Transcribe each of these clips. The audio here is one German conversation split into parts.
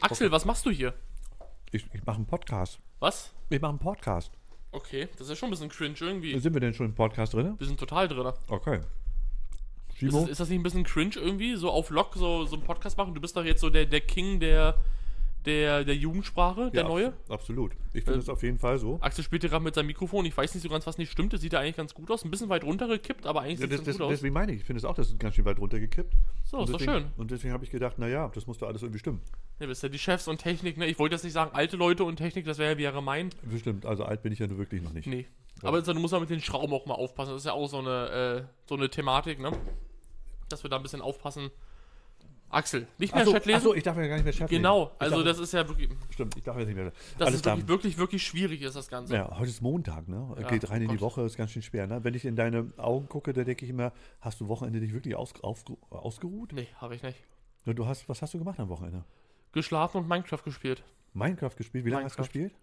Axel, was machst du hier? Ich, ich mache einen Podcast. Was? Ich mache einen Podcast. Okay, das ist ja schon ein bisschen cringe irgendwie. Sind wir denn schon im Podcast drin? Wir sind total drin. Okay. Ist, Schimo? es- ist das nicht ein bisschen cringe irgendwie? So auf Lock so, so einen Podcast machen? Du bist doch jetzt so der, der King der, der, der Jugendsprache, der Ja, neue. abs- Absolut. Ich finde Äh, es auf jeden Fall so. Axel spielt hier gerade mit seinem Mikrofon. Ich weiß nicht so ganz, was nicht stimmt. Das sieht ja eigentlich ganz gut aus. Ein bisschen weit runtergekippt, aber eigentlich Ja, sieht das, es das, gut aus. deswegen meine ich, ich finde es auch, das ist ganz schön weit runtergekippt. So, Und ist doch schön. Und deswegen habe ich gedacht, naja, das muss doch alles irgendwie stimmen. Ja, wisst ihr, die Chefs und Technik, ne? Ich wollte jetzt nicht sagen, alte Leute und Technik, das wäre ja gemein. Bestimmt, also alt bin ich ja nur wirklich noch nicht. Nee. Aber du musst ja mit den Schrauben auch mal aufpassen. Das ist ja auch so eine, äh, so eine Thematik, ne? Dass wir da ein bisschen aufpassen. Axel, nicht mehr Achso, Chat lesen? achso, ich darf ja gar nicht mehr Chef genau, lesen. Ich also darf, das ist ja wirklich, Stimmt, ich darf ja nicht mehr. das Alles ist klar. wirklich, wirklich, wirklich schwierig ist das Ganze. Ja, heute ist Montag, ne? Ja, Geht rein in die. Woche, ist ganz schön schwer, ne? Wenn ich in deine Augen gucke, da denke ich immer, hast du Wochenende dich wirklich aus, auf, ausgeruht? Nee, habe ich nicht. Ja, Du hast, was hast du gemacht am Wochenende? Geschlafen und Minecraft gespielt. Minecraft gespielt? Wie lange hast du gespielt?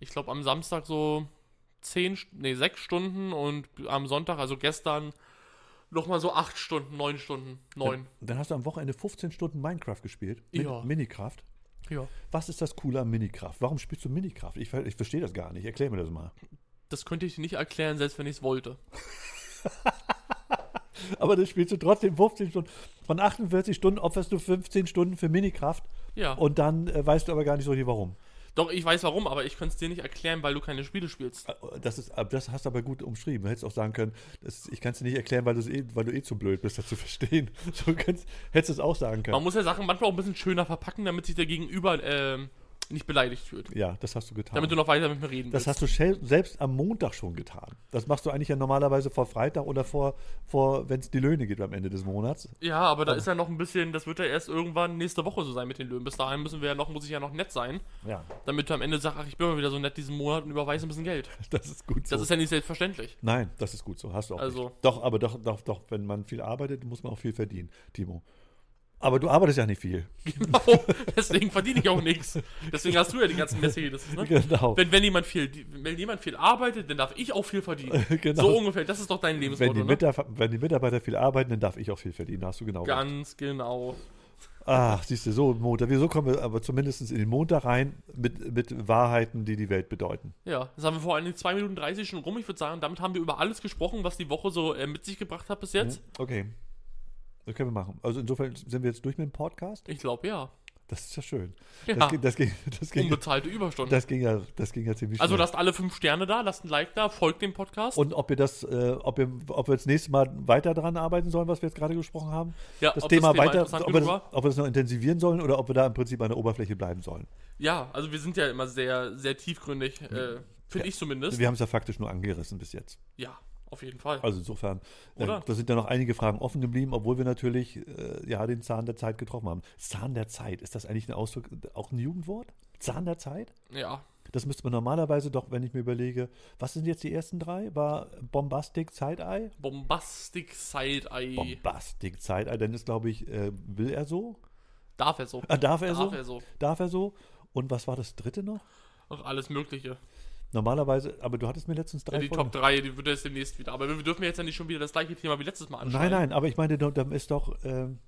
Ich glaube am Samstag so 10, nee, 6 Stunden und am Sonntag, also gestern, nochmal so 8 Stunden, 9 Stunden, 9. Dann hast du am Wochenende 15 Stunden Minecraft gespielt. Min Ja. Minecraft. Ja. Was ist das Coole am Minecraft? Warum spielst du Minecraft? Ich, ich verstehe das gar nicht. Erklär mir das mal. Das könnte ich dir nicht erklären, selbst wenn ich es wollte. Aber das spielst du trotzdem 15 Stunden. Von 48 Stunden opferst du 15 Stunden für Minecraft Ja. und dann äh, weißt du aber gar nicht so richtig warum. Doch, ich weiß warum, aber ich könnte es dir nicht erklären, weil du keine Spiele spielst. Äh, Das, ist, das hast du aber gut umschrieben. Du hättest auch sagen können, das, ich kann es dir nicht erklären, weil, eh, weil du eh zu blöd bist, das zu verstehen. So kannst, hättest du es auch sagen können. Man muss ja Sachen manchmal auch ein bisschen schöner verpacken, damit sich der Gegenüber ähm, nicht beleidigt fühlt. Ja, das hast du getan. Damit du noch weiter mit mir reden Das willst. hast du selbst am Montag schon getan. Das machst du eigentlich ja normalerweise vor Freitag oder vor, vor wenn es die Löhne geht am Ende des Monats. Ja, aber da ist ja noch ein bisschen, das wird ja erst irgendwann nächste Woche so sein mit den Löhnen. Bis dahin müssen wir ja noch, muss ich ja noch nett sein, Ja, damit du am Ende sagst, ach, ich bin mal wieder so nett diesen Monat und überweise ein bisschen Geld. das ist gut so. Das ist ja nicht selbstverständlich. Nein, das ist gut so. Hast du auch. Also- nicht. Doch, aber doch, doch, doch, wenn man viel arbeitet, muss man auch viel verdienen, Timo. Aber du arbeitest ja nicht viel. Genau. Deswegen verdiene ich auch nichts. Deswegen hast du ja die ganzen Mercedes. Ne? Genau. Wenn, wenn, jemand viel, wenn jemand viel arbeitet, dann darf ich auch viel verdienen. Genau. So ungefähr. Das ist doch dein Wenn Lebensmotto, die, ne? Mitarbeiter, wenn die Mitarbeiter viel arbeiten, dann darf ich auch viel verdienen. Hast du genau recht. Ganz genau. Ach, siehst du, so Montag. Wieso kommen wir aber zumindest in den Montag rein mit, mit Wahrheiten, die die Welt bedeuten? Ja, das haben wir vor allem 2 Minuten 30 schon rum. Ich würde sagen, damit haben wir über alles gesprochen, was die Woche so äh, mit sich gebracht hat bis jetzt. Okay. Das können wir machen. Also insofern sind wir jetzt durch mit dem Podcast. Ich glaube, ja. Das ist ja schön. Ja. Das, ging- das, ging, das, ging, Unbezahlte Überstunden. das, ging ja, das ging ja ziemlich also schnell. lasst alle fünf Sterne da, lasst ein Like da, folgt dem Podcast. Und ob wir das, äh, ob wir, ob wir das nächste Mal weiter dran arbeiten sollen, was wir jetzt gerade gesprochen haben. ja, Das ob Thema weiter, ob wir, das, ob wir das noch intensivieren sollen oder ob wir da im Prinzip an der Oberfläche bleiben sollen. Ja, also wir sind ja immer sehr, sehr tiefgründig, äh, finde ich zumindest. Wir haben es ja faktisch nur angerissen bis jetzt. Ja, auf jeden Fall. Also insofern, äh, da sind ja noch einige Fragen offen geblieben, obwohl wir natürlich äh, ja den Zahn der Zeit getroffen haben. Zahn der Zeit, ist das eigentlich ein Ausdruck, auch ein Jugendwort? Zahn der Zeit? Ja, Das müsste man normalerweise doch, wenn ich mir überlege, was sind jetzt die ersten drei? War Bombastic Side-Eye? Bombastic Side-Eye. Bombastic Side-Eye, dann ist, glaube ich, äh, will er so? Darf er so. Ah, darf er Darf so? er so. Darf er so? Und was war das dritte noch? Ach, alles Mögliche. Normalerweise, aber du hattest mir letztens drei Ja, die Folgen- Top 3, die wird jetzt demnächst wieder. Aber wir dürfen jetzt ja nicht schon wieder das gleiche Thema wie letztes Mal anschauen. Nein, nein, aber ich meine, da ist doch ähm,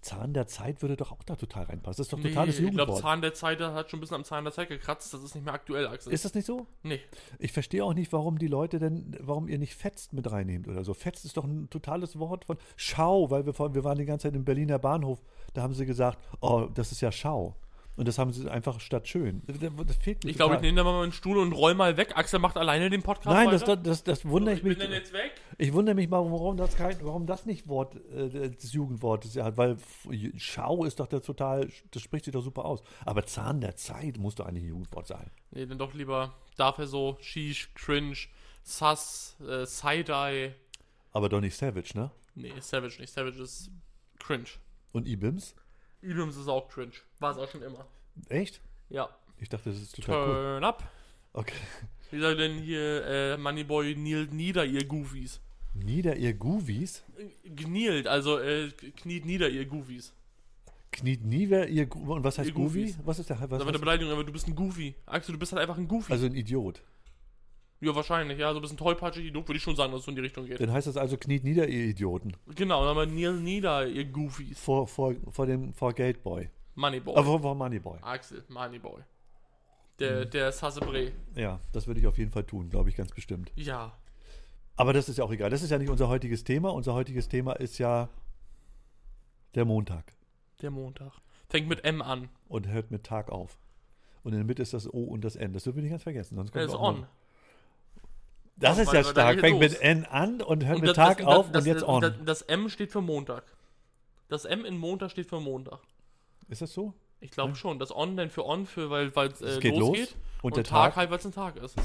Zahn der Zeit würde doch auch da total reinpassen. Das ist doch Nee, totales ich glaube, Jugendwort. Zahn der Zeit hat schon ein bisschen am Zahn der Zeit gekratzt. Das ist nicht mehr aktuell, Axel. ist das nicht so? nee. Ich verstehe auch nicht, warum die Leute denn, warum ihr nicht Fetzt mit reinnehmt oder so. Fetzt ist doch ein totales Wort von Schau, weil wir, vorhin- wir waren die ganze Zeit im Berliner Bahnhof, da haben sie gesagt, oh, das ist ja Schau. Und das haben sie einfach statt schön. Das das fehlt mir Ich glaube, ich nehme da mal meinen Stuhl und roll mal weg. Axel macht alleine den Podcast Nein, das, das, das, das wundere ich ich mich. bin dann jetzt weg. Ich wundere mich mal, warum das kein, warum das nicht Wort äh, des Jugendwortes ja hat, weil Schau ist doch der total, das spricht sich doch super aus. Aber Zahn der Zeit muss doch eigentlich ein Jugendwort sein. Nee, dann doch lieber darf er so, Sheesh, Cringe, Sus, äh, Side-Eye. Aber doch nicht Savage, ne? Nee, Savage nicht. Savage ist Cringe. Und Ibims? Übrigens ist auch Cringe. War es auch schon immer. Echt? Ja. Ich dachte, das ist total cool. Turn up. Okay. Wie soll denn hier äh, Moneyboy knielt nieder, ihr Goofies? Nieder ihr Goofies? Knielt, also äh, kniet nieder, ihr Goofies. Kniet nie wer ihr Gu Und was heißt Ihr Goofy? Goofies. Was ist der? Was, Das war eine was, Beleidigung, aber du bist ein Goofy. Axel, du bist halt einfach ein Goofy. also ein Idiot. Ja, wahrscheinlich, ja. So ein bisschen tollpatschig, doof würde ich schon sagen, dass es so in die Richtung geht. Dann heißt das also, kniet nieder, ihr Idioten. Genau, dann haben wir nieder, ihr Goofies. Vor, vor, vor dem, vor Geldboy. Moneyboy. Vor, vor Moneyboy. Axel, Moneyboy. Der, der Sassebre. Ja, das würde ich auf jeden Fall tun, glaube ich, ganz bestimmt. Ja. Aber das ist ja auch egal. Das ist ja nicht unser heutiges Thema. Unser heutiges Thema ist ja der Montag. Der Montag. Fängt mit M an. Und hört mit Tag auf. Und in der Mitte ist das O und das N. Das dürfen wir nicht ganz vergessen. Sonst kommt ist auch on. Das Ja, ist ja stark. Fängt los. mit N an und hört mit das- Tag das- auf das, und jetzt das, on. Das, das M steht für Montag. Das M in Montag steht für Montag. Ist das so? Ich glaube schon. Das On dann für On, für weil es Es äh, geht los losgeht. und Und, der Tag, Tag- halt, weil es ein Tag ist.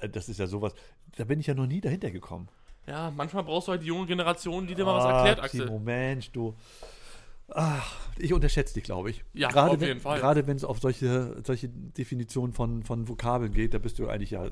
Äh, Das ist ja sowas. Da bin ich ja noch nie dahinter gekommen. Ja, manchmal brauchst du halt die junge Generation, die dir mal was Ah, erklärt, Axel. Timo, Mensch, du. Ach, ich unterschätze dich, glaube ich. Ja, gerade auf wenn, jeden Fall. Gerade wenn es auf solche, solche Definitionen von, von Vokabeln geht, da bist du eigentlich ja.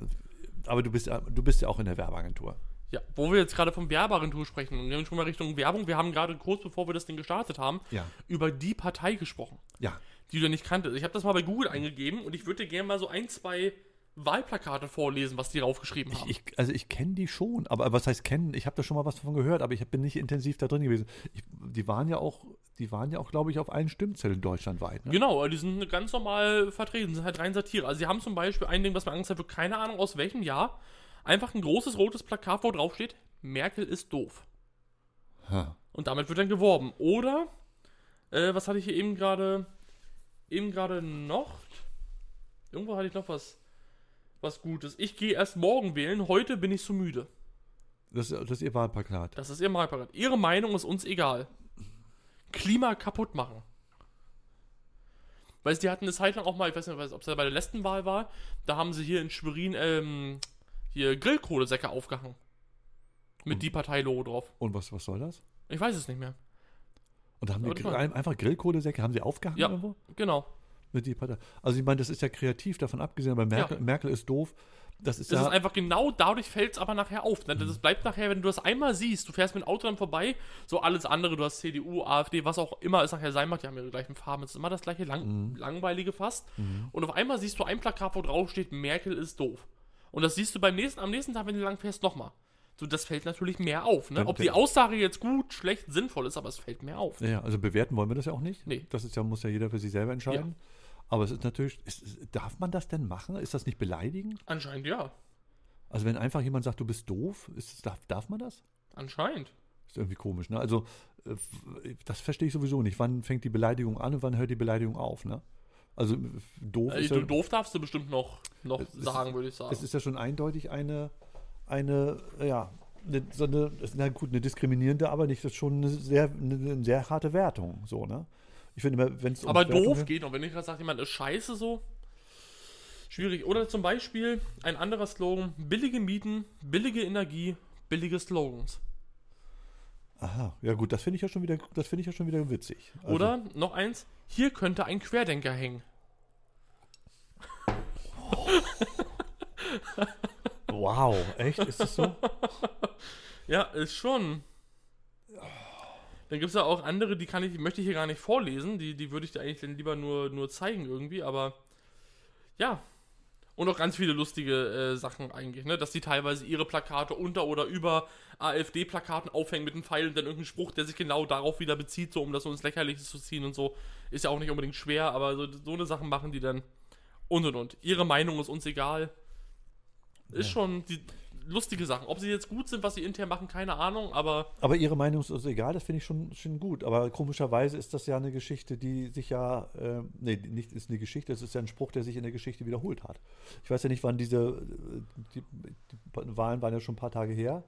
Aber du bist ja, du bist ja auch in der Werbeagentur. Ja, wo wir jetzt gerade vom Werbeagentur sprechen und wir haben schon mal Richtung Werbung, wir haben gerade kurz bevor wir das Ding gestartet haben, Ja. über die Partei gesprochen, Ja. die du nicht kanntest. Ich habe das mal bei Google eingegeben und ich würde dir gerne mal so ein, zwei Wahlplakate vorlesen, was die draufgeschrieben haben. Ich, also ich kenne die schon, aber was heißt kennen? Ich habe da schon mal was davon gehört, aber ich bin nicht intensiv da drin gewesen. Ich, die waren ja auch, die waren ja auch, glaube ich, auf allen Stimmzetteln deutschlandweit. Ne? Genau, die sind ganz normal vertreten, sind halt rein Satire. Also sie haben zum Beispiel ein Ding, was mir angezeigt wird, keine Ahnung aus welchem Jahr, einfach ein großes rotes Plakat, wo drauf steht, Merkel ist doof. Ha. Und damit wird dann geworben. Oder, äh, was hatte ich hier eben gerade, eben gerade noch? Irgendwo hatte ich noch was, was Gutes. Ich gehe erst morgen wählen, heute bin ich zu müde. Das, das ist ihr Wahlplakat. Das ist ihr Wahlparat. Ihre Meinung ist uns egal. Klima kaputt machen. Weißt du, die hatten eine Zeit lang auch mal, ich weiß nicht, ob es bei der letzten Wahl war, da haben sie hier in Schwerin ähm, hier Grillkohlesäcke aufgehangen. Mit die Partei-Logo drauf. Und was, was soll das? Ich weiß es nicht mehr. Und da haben die einfach Grillkohlesäcke, haben sie aufgehangen Ja. irgendwo? Genau. Mit die Partei. Also ich meine, das ist ja kreativ davon abgesehen, aber Merkel, Ja. Merkel ist doof. Das ist Das ja. ist einfach genau dadurch fällt es aber nachher auf. Ne? Das bleibt nachher, wenn du das einmal siehst, du fährst mit dem Auto dann vorbei, so alles andere, du hast CDU, AfD, was auch immer es nachher sein mag, die haben ihre gleichen Farben, es ist immer das gleiche lang, langweilige fast. Und auf einmal siehst du ein Plakat, wo drauf steht, Merkel ist doof. Und das siehst du beim nächsten, am nächsten Tag, wenn du lang fährst, nochmal. So, das fällt natürlich mehr auf. Ne? Ob die Aussage jetzt gut, schlecht, sinnvoll ist, aber es fällt mehr auf. ja, also bewerten wollen wir das ja auch nicht. Nee. Das ist ja, muss ja jeder für sich selber entscheiden. Aber es ist natürlich, ist, darf man das denn machen? Ist das nicht beleidigend? Anscheinend ja. Also wenn einfach jemand sagt, du bist doof, ist, darf, darf man das? Anscheinend. Ist irgendwie komisch, ne? Also äh, das verstehe ich sowieso nicht. Wann fängt die Beleidigung an und wann hört die Beleidigung auf, ne? Also äh, doof Äh, ja, doof darfst du bestimmt noch, noch ist- sagen, würde ich sagen. es ist ja schon eindeutig eine, eine, ja, eine, so eine, na gut, eine diskriminierende, aber nicht, das ist schon eine sehr, eine, sehr harte Wertung, so, ne? Ich finde immer, wenn es um Aber Wertung doof geht- geht noch. Wenn ich gerade sage, jemand ist scheiße so, schwierig. Oder zum Beispiel ein anderer Slogan: billige Mieten, billige Energie, billige Slogans. Aha, ja gut, das finde ich ja schon wieder, das finde ich ja schon wieder witzig. Also, Oder noch eins: hier könnte ein Querdenker hängen. Wow, echt? Ist das so? Ja, ist schon. Dann gibt es ja auch andere, die kann ich, die möchte ich hier gar nicht vorlesen. Die, die würde ich dir eigentlich dann lieber nur, nur zeigen irgendwie, aber ja. Und auch ganz viele lustige äh, Sachen eigentlich, ne? Dass die teilweise ihre Plakate unter oder über AfD-Plakaten aufhängen mit einem Pfeil und dann irgendein Spruch, der sich genau darauf wieder bezieht, so um das so ins Lächerliche zu ziehen und so. Ist ja auch nicht unbedingt schwer, aber so, so eine Sachen machen die dann und und und. Ihre Meinung ist uns egal. Ist Ja. schon die lustige Sachen. Ob sie jetzt gut sind, was sie intern machen, keine Ahnung, aber Aber Ihre Meinung ist uns egal, das finde ich schon, schon gut. Aber komischerweise ist das ja eine Geschichte, die sich ja, äh, nee, nicht ist eine Geschichte, es ist ja ein Spruch, der sich in der Geschichte wiederholt hat. Ich weiß ja nicht, wann diese, äh, die, die Wahlen waren ja schon ein paar Tage her.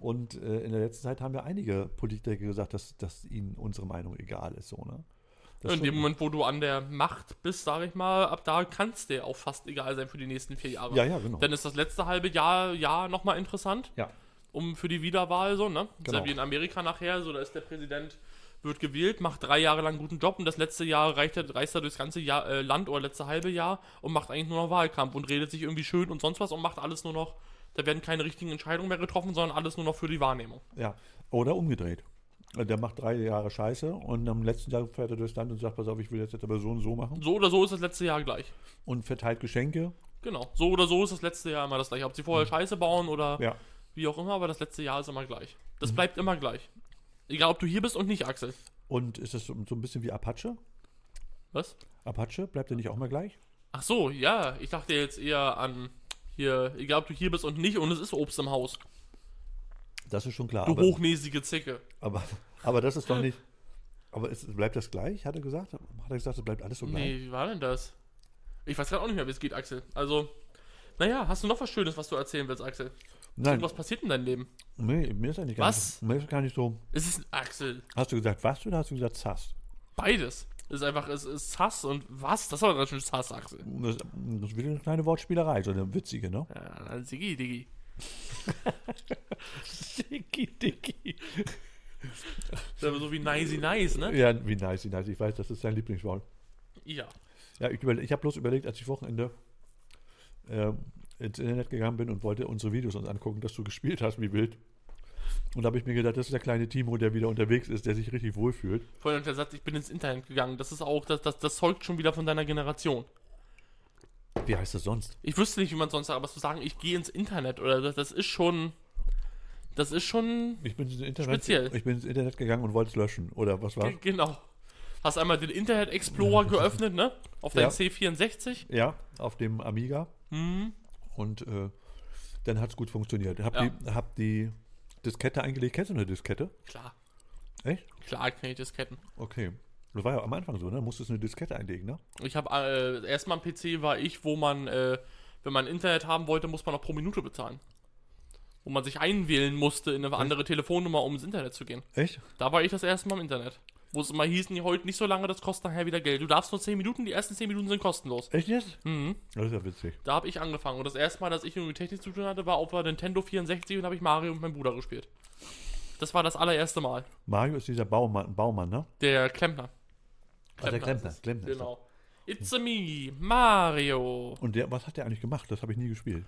Und äh, in der letzten Zeit haben ja einige Politiker gesagt, dass, dass ihnen unsere Meinung egal ist. So, ne? Das in ist dem Moment, wo du an der Macht bist, sage ich mal, ab da kannst dir auch fast egal sein für die nächsten vier Jahre. Ja, ja, genau. Dann ist das letzte halbe Jahr, Jahr nochmal interessant, ja. um für die Wiederwahl so, ne? Ist Genau. ja wie in Amerika nachher, so da ist der Präsident, wird gewählt, macht drei Jahre lang einen guten Job und das letzte Jahr reicht er, reist er durchs ganze Jahr, äh, Land oder letzte halbe Jahr und macht eigentlich nur noch Wahlkampf und redet sich irgendwie schön und sonst was und macht alles nur noch, da werden keine richtigen Entscheidungen mehr getroffen, sondern alles nur noch für die Wahrnehmung. Ja, oder umgedreht. Der macht drei Jahre Scheiße und am letzten Jahr fährt er durchs Land und sagt, pass auf, ich will das jetzt aber so und so machen So oder so ist das letzte Jahr gleich. und verteilt Geschenke Genau. So oder so ist das letzte Jahr immer das gleiche. Ob sie vorher Scheiße bauen oder Ja. wie auch immer, aber das letzte Jahr ist immer gleich. Das bleibt immer gleich. Egal, ob du hier bist und nicht, Axel. Und ist das so, so ein bisschen wie Apache? Was? Apache, bleibt der nicht auch mal gleich? Ach so, ja. Ich dachte jetzt eher an hier, egal, ob du hier bist und nicht und es ist Obst im Haus. Das ist schon klar. Du aber, hochnäsige Zicke. aber, aber das ist doch nicht. Aber ist, bleibt das gleich, hat er gesagt? Hat er gesagt, es bleibt alles so gleich? Nee, wie war denn das? Ich weiß gerade auch nicht mehr, wie es geht, Axel. Also, naja, hast du noch was Schönes, was du erzählen willst, Axel? Nein, Was passiert in deinem Leben? nee, mir ist eigentlich gar Was? nicht, mir ist gar nicht so. Es ist Axel. Hast du gesagt was oder hast du gesagt Zass? Beides. Es ist einfach, es ist Sass und was? Das war ganz schön Sass, Axel. Das, das ist wieder eine kleine Wortspielerei, so eine witzige, ne? Ja, dann Siggi, Diggi. Dicky, Dicky. Das ist aber so wie nicey nice, ne? Ja, wie nice, wie nice. Ich weiß, das ist dein Lieblingswort. Ja. Ja, ich, ich habe bloß überlegt, als ich Wochenende äh, ins Internet gegangen bin und wollte unsere Videos uns angucken, dass du gespielt hast wie wild. Und da habe ich mir gedacht, das ist der kleine Timo, der wieder unterwegs ist, der sich richtig wohlfühlt. Vor allem der Satz, ich bin ins Internet gegangen. Das ist auch, das, das, das zeugt schon wieder von deiner Generation. Wie heißt das sonst? Ich wüsste nicht, wie man sonst sagt, aber zu sagen, ich gehe ins Internet oder das, das ist schon. Das ist schon. Ich bin ins Internet, Speziell. Ich bin ins Internet gegangen und wollte es löschen. Oder was war? G- Genau. Hast einmal den Internet Explorer geöffnet, ne? Auf dein Ja. C64. Ja, auf dem Amiga. Hm. Und äh, dann hat es gut funktioniert. Hab, Ja. die, hab die Diskette eingelegt. Kennst du eine Diskette? Klar. Echt? Klar kenne ich Disketten. Okay. Das war ja am Anfang so, ne? Musstest eine Diskette einlegen, ne? Ich habe äh, erstmal am PC war ich, wo man, äh, wenn man Internet haben wollte, muss man auch pro Minute bezahlen. Wo man sich einwählen musste in eine andere Telefonnummer, um ins Internet zu gehen. Echt? Da war ich das erste Mal im Internet. Wo es immer hieß, nee, heute nicht so lange, das kostet nachher wieder Geld. Du darfst nur 10 Minuten, die ersten 10 Minuten sind kostenlos. Echt jetzt? Mhm. Das ist ja witzig. Da habe ich angefangen. Und das erste Mal, dass ich irgendwie mit Technik zu tun hatte, war auf der Nintendo 64 und habe ich Mario und meinen Bruder gespielt. Das war das allererste Mal. Mario ist dieser Baumann, Baumann ne? Der Klempner. Ah, der Klempner. Klempner Genau. It's a me, Mario. Und der, was hat der eigentlich gemacht? Das habe ich nie gespielt.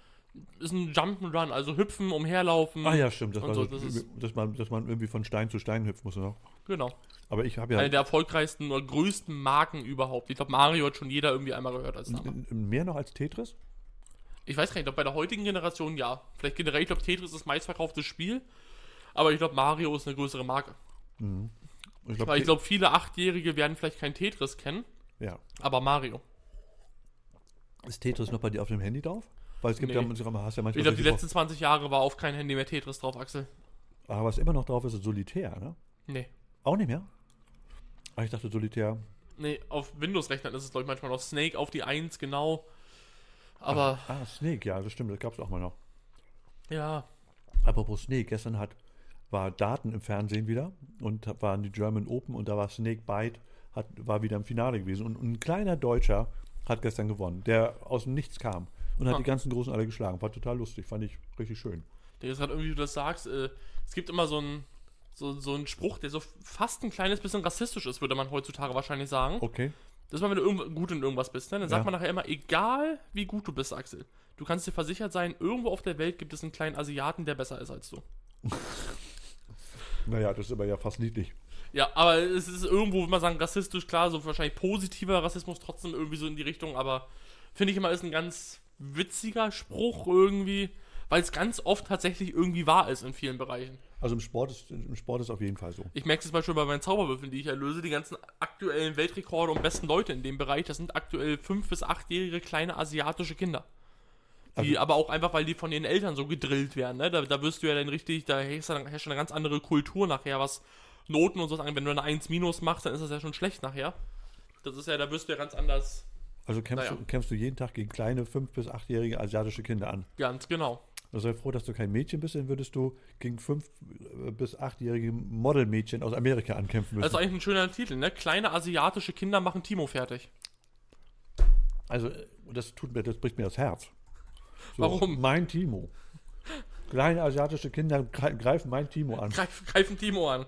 Ist ein Jump'n'Run, also hüpfen, umherlaufen. Ah ja, stimmt. Das war so, das ist- dass, man, dass man irgendwie von Stein zu Stein hüpfen muss. Ne? Genau. Aber ich habe ja Eine der erfolgreichsten oder größten Marken überhaupt. Ich glaube, Mario hat schon jeder irgendwie einmal gehört als Name. mehr noch als Tetris. Ich weiß gar nicht, ob bei der heutigen Generation ja. Vielleicht generell, ich glaube, Tetris ist das meistverkaufte Spiel. Aber ich glaube, Mario ist eine größere Marke. Weil ich glaube, viele Achtjährige werden vielleicht kein Tetris kennen, ja. aber Mario. Ist Tetris noch bei dir auf dem Handy drauf? Weil es gibt Nee. ja, hast ja manchmal Ich glaube, die letzten 20 Jahre war auf kein Handy mehr Tetris drauf, Axel. Aber was immer noch drauf ist, ist Solitär, ne? Nee. Auch nicht mehr? Ah, ich dachte Solitär. Nee, auf Windows-Rechnern ist es, glaube ich, manchmal noch Snake auf die 1, genau. Aber, Ah, Snake, ja, das stimmt, das gab es auch mal noch. ja. Apropos Snake, gestern hat, war Daten im Fernsehen wieder und waren die German Open und da war Snake Bite, hat, war wieder im Finale gewesen. Und ein kleiner Deutscher hat gestern gewonnen, der aus dem Nichts kam und hat Ah. die ganzen Großen alle geschlagen. War total lustig, fand ich richtig schön. Der ist gerade irgendwie, wie du das sagst, äh, es gibt immer so einen so, so einen Spruch, der so fast ein kleines bisschen rassistisch ist, würde man heutzutage wahrscheinlich sagen. Okay. Das ist mal, wenn du gut in irgendwas bist, ne? dann sagt Ja. man nachher immer, egal wie gut du bist, Axel, du kannst dir versichert sein, irgendwo auf der Welt gibt es einen kleinen Asiaten, der besser ist als du. Naja, das ist aber ja fast niedlich. Ja, aber es ist irgendwo, würde man sagen, rassistisch, klar, so wahrscheinlich positiver Rassismus trotzdem irgendwie so in die Richtung, aber finde ich immer ist ein ganz witziger Spruch irgendwie, weil es ganz oft tatsächlich irgendwie wahr ist in vielen Bereichen. Also im Sport ist, im Sport ist auf jeden Fall so. Ich merke es zum Beispiel bei meinen Zauberwürfeln, die ich erlöse, die ganzen aktuellen Weltrekorde und besten Leute in dem Bereich, das sind aktuell fünf- bis achtjährige kleine asiatische Kinder. Die Also- aber auch einfach, weil die von ihren Eltern so gedrillt werden, ne? Da, da wirst du ja dann richtig, da herrscht dann herrscht eine ganz andere Kultur nachher, was Noten und so angeht. Wenn du eine 1 minus machst, dann ist das ja schon schlecht nachher. Das ist ja, da wirst du ja ganz anders. Also kämpfst, Naja. du, kämpfst du jeden Tag gegen kleine fünf- bis achtjährige asiatische Kinder an. Ganz genau. Also sei froh, dass du kein Mädchen bist, dann würdest du gegen fünf- bis achtjährige Modelmädchen aus Amerika ankämpfen Das ist müssen. eigentlich ein schöner Titel, ne? Kleine asiatische Kinder machen Timo fertig. Also das tut mir, das bricht mir das Herz. So, Warum? Mein Timo. Kleine asiatische Kinder gre- greifen mein Timo an. Greif, greifen Timo an.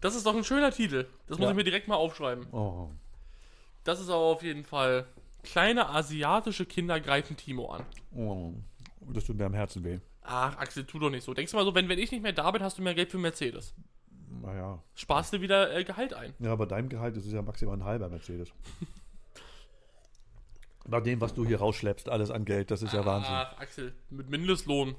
Das ist doch ein schöner Titel. Das muss Ja. ich mir direkt mal aufschreiben. Oh. Das ist aber auf jeden Fall. Kleine asiatische Kinder greifen Timo an. oh. Das tut mir am Herzen weh. Ach, Axel, tu doch nicht so. Denkst du mal so, wenn, wenn ich nicht mehr da bin, hast du mehr Geld für Mercedes. Naja. Sparst du wieder äh, Gehalt ein. Ja, aber deinem Gehalt ist es ja maximal ein halber Mercedes. Nach dem, was du hier rausschleppst, alles an Geld, das ist ja Wahnsinn. Ah, Axel, mit Mindestlohn.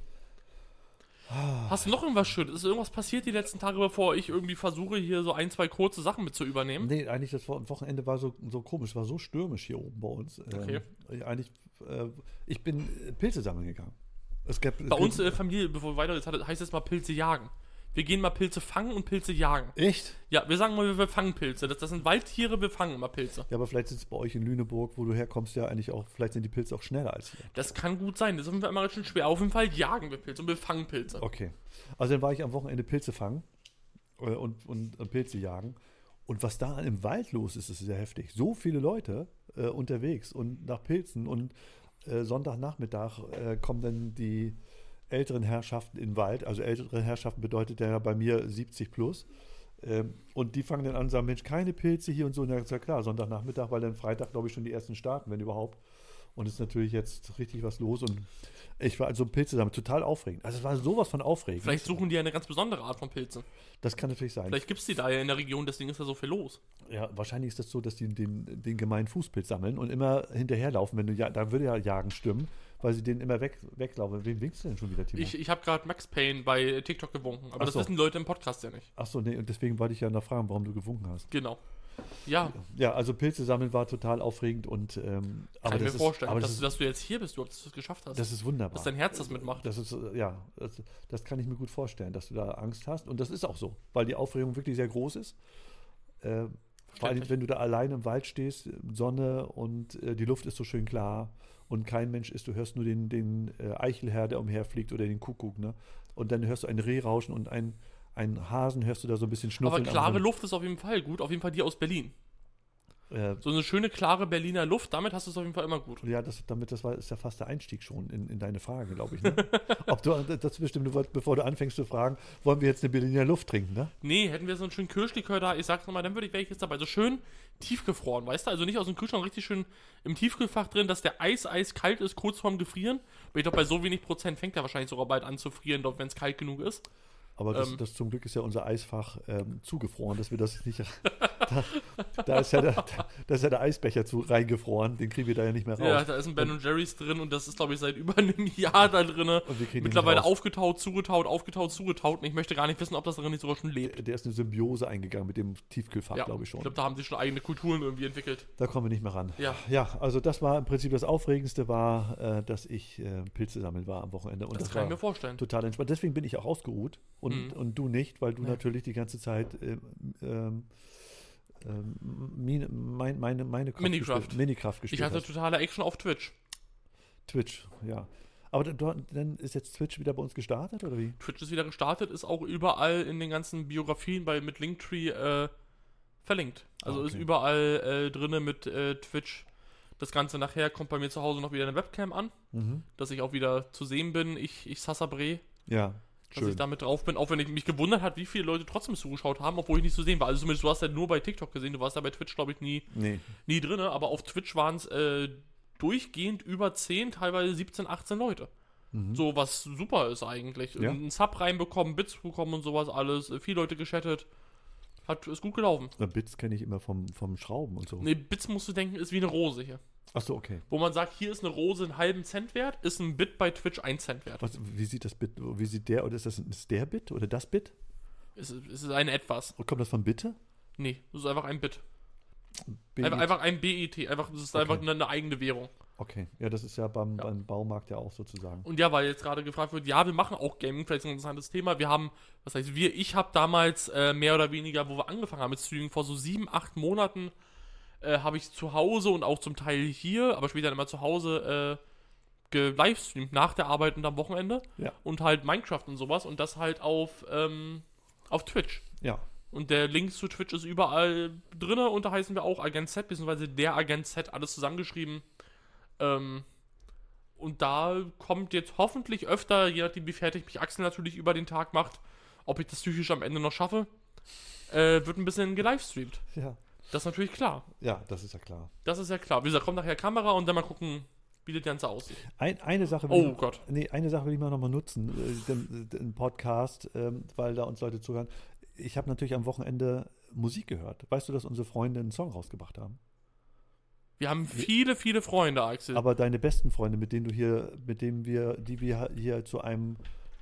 Hast du noch irgendwas Schönes? Ist irgendwas passiert die letzten Tage, bevor ich irgendwie versuche, hier so ein, zwei kurze Sachen mit zu übernehmen? Nee, eigentlich das Wo- Wochenende war so, so komisch, war so stürmisch hier oben bei uns. Okay. Ähm, eigentlich, äh, ich bin äh, Pilze sammeln gegangen. Es gab, Bei uns in der Familie, bevor wir weiter jetzt heißt es mal Pilze jagen. Wir gehen mal Pilze fangen und Pilze jagen. Echt? Ja, wir sagen mal, wir fangen Pilze. Das, das sind Waldtiere, wir fangen immer Pilze. Ja, aber vielleicht sind es bei euch in Lüneburg, wo du herkommst, ja eigentlich auch, vielleicht sind die Pilze auch schneller als hier. Das kann gut sein. Das ist auf jeden Fall immer schon schwer. Auf jeden Fall jagen wir Pilze und wir fangen Pilze. Okay. Also dann war ich am Wochenende Pilze fangen äh, und, und, und Pilze jagen. Und was da im Wald los ist, ist sehr heftig. So viele Leute äh, unterwegs und nach Pilzen und äh, Sonntagnachmittag äh, kommen dann die älteren Herrschaften in Wald. Also ältere Herrschaften bedeutet ja bei mir 70 plus. Ähm, und die fangen dann an und sagen, Mensch, keine Pilze hier und so. Und dann ist ja klar, Sonntagnachmittag, weil dann Freitag, glaube ich, schon die ersten starten, wenn überhaupt. Und es ist natürlich jetzt richtig was los. Und ich war also Pilze sammeln, total aufregend. Also es war sowas von aufregend. Vielleicht suchen die eine ganz besondere Art von Pilzen. Das kann natürlich sein. Vielleicht gibt es die da ja in der Region, deswegen ist da so viel los. Ja, wahrscheinlich ist das so, dass die den, den gemeinen Fußpilz sammeln und immer hinterherlaufen, wenn du ja, da würde ja Jagen stimmen, weil sie den immer weg, weglaufen. Wen winkst du denn schon wieder, Timo? Ich, ich habe gerade Max Payne bei TikTok gewunken, aber Ach das so. wissen Leute im Podcast ja nicht. Achso, nee, und deswegen wollte ich ja noch fragen, warum du gewunken hast. Genau. Ja, Ja, also Pilze sammeln war total aufregend und ähm, kann ich mir ist, vorstellen, dass, das, ist, dass du jetzt hier bist, du das geschafft hast. das ist wunderbar. dass dein Herz das mitmacht. Das ist, ja, das, das kann ich mir gut vorstellen, dass du da Angst hast. Und das ist auch so, weil die Aufregung wirklich sehr groß ist. Äh, vor allem, wenn du da allein im Wald stehst, Sonne und äh, die Luft ist so schön klar und kein Mensch ist, du hörst nur den, den äh, Eichelherr, der umherfliegt oder den Kuckuck, ne? Und dann hörst du ein Reh rauschen und ein, ein Hasen hörst du da so ein bisschen Aber schnuffeln. klare so, Luft ist auf jeden Fall gut, auf jeden Fall die aus Berlin. Äh, So eine schöne, klare Berliner Luft, damit hast du es auf jeden Fall immer gut. ja, das, damit, das war, ist ja fast der Einstieg schon in, in deine Frage, glaube ich. Ne? Ob du, das bestimmt, bevor du anfängst zu fragen, wollen wir jetzt eine Berliner Luft trinken, ne? Nee, hätten wir so einen schönen Kirschlikör da, ich sag's nochmal, dann würde ich welches dabei. So schön tiefgefroren, weißt du? Also nicht aus dem Kühlschrank, richtig schön im Tiefkühlfach drin, dass der Eis eiskalt ist, kurz vorm Gefrieren. Aber ich glaube, bei so wenig Prozent fängt er wahrscheinlich sogar bald an zu frieren, wenn es kalt genug ist. Aber das, Ähm. das zum Glück ist ja unser Eisfach ähm, zugefroren, dass wir das nicht. da, da, ist ja der, da ist ja der Eisbecher zu reingefroren, den kriegen wir da ja nicht mehr raus. Ja, da ist ein Ben Jerry's drin und das ist, glaube ich, seit über einem Jahr da drin. Und wir kriegen den Mittlerweile aufgetaut, zugetaut, aufgetaut, zugetaut. Und ich möchte gar nicht wissen, ob das drin nicht sogar schon lebt. Der ist eine Symbiose eingegangen mit dem Tiefkühlfach, Ja, glaube ich schon. Ich glaube, da haben sie schon eigene Kulturen irgendwie entwickelt. da kommen wir nicht mehr ran. Ja. Ja, also das war im Prinzip das Aufregendste, war, äh, dass ich äh, Pilze sammeln war am Wochenende. Und Das, das, kann ich mir vorstellen. total entspannt. Deswegen bin ich auch ausgeruht und, Mhm. und du nicht, weil du Nee. natürlich die ganze Zeit ähm, ähm, ähm, mine, mein, meine, meine Kraft Minecraft. gespielt- Minecraft gespielt Ich hatte hast. totale Action auf Twitch. Twitch, ja. Aber dann, ist jetzt Twitch wieder bei uns gestartet, oder wie? Twitch ist wieder gestartet, ist auch überall in den ganzen Biografien bei mit Linktree äh, verlinkt. Also Ah, ist okay. überall äh, drinne mit äh, Twitch. Das Ganze nachher kommt bei mir zu Hause noch wieder eine Webcam an, Mhm. dass ich auch wieder zu sehen bin. Ich, ich Sassabre, Ja, dass schön. ich damit drauf bin, auch wenn ich mich gewundert hat, wie viele Leute trotzdem zugeschaut haben, obwohl ich nicht zu sehen war. Also zumindest du hast ja nur bei TikTok gesehen, du warst ja bei Twitch, glaube ich, nie, nee, nie drinne, aber auf Twitch waren es äh, durchgehend über 10, teilweise 17, 18 Leute. Mhm. So, was super ist eigentlich. Ja. Einen Sub reinbekommen, Bits bekommen und sowas alles. äh, Viele Leute geschattet. Hat, ist gut gelaufen. Na, Bits kenne ich immer vom, vom Schrauben und so. Ne, Bits musst du denken, ist wie eine Rose hier. Achso, okay. Wo man sagt, hier ist eine Rose einen halben Cent wert, ist ein Bit bei Twitch ein Cent wert. Was, wie sieht das Bit, wie sieht der, oder ist das ist der Bit oder das Bit? Es ist, es ist ein etwas. Oder kommt das von Bitte? Nee, das ist einfach ein Bit. BIT? Einfach, einfach ein BET. Einfach, das ist Okay. einfach eine, eine eigene Währung. Okay, ja, das ist ja beim, Ja. beim Baumarkt ja auch sozusagen. Und ja, weil jetzt gerade gefragt wird, ja, wir machen auch Gaming, vielleicht ist ein interessantes Thema. Wir haben, was heißt wir, ich habe damals äh, mehr oder weniger, wo wir angefangen haben mit Streaming, vor so sieben, acht Monaten, äh, habe ich zu Hause und auch zum Teil hier, aber später dann immer zu Hause, äh, gelivestreamt nach der Arbeit und am Wochenende. Ja. Und halt Minecraft und sowas und das halt auf, ähm, auf Twitch. Ja, Und der Link zu Twitch ist überall drinne und da heißen wir auch Agent Z, beziehungsweise der Agent Z, alles zusammengeschrieben. Ähm, und da kommt jetzt hoffentlich öfter, je nachdem wie fertig mich Axel natürlich über den Tag macht, ob ich das psychisch am Ende noch schaffe, äh, wird ein bisschen gelivestreamt. ja. Das ist natürlich klar. Ja, das ist ja klar. Das ist ja klar. Wie gesagt, kommt nachher Kamera und dann mal gucken, wie das Ganze aussieht. Ein, eine Sache will Oh ich, Gott. Nee, eine Sache will ich mal nochmal nutzen, äh, den, den Podcast, ähm, weil da uns Leute zuhören. Ich habe natürlich am Wochenende Musik gehört. Weißt du, dass unsere Freunde einen Song rausgebracht haben? Wir haben viele, viele Freunde, Axel. Aber deine besten Freunde, mit denen du hier, mit denen wir, die wir hier zu einem,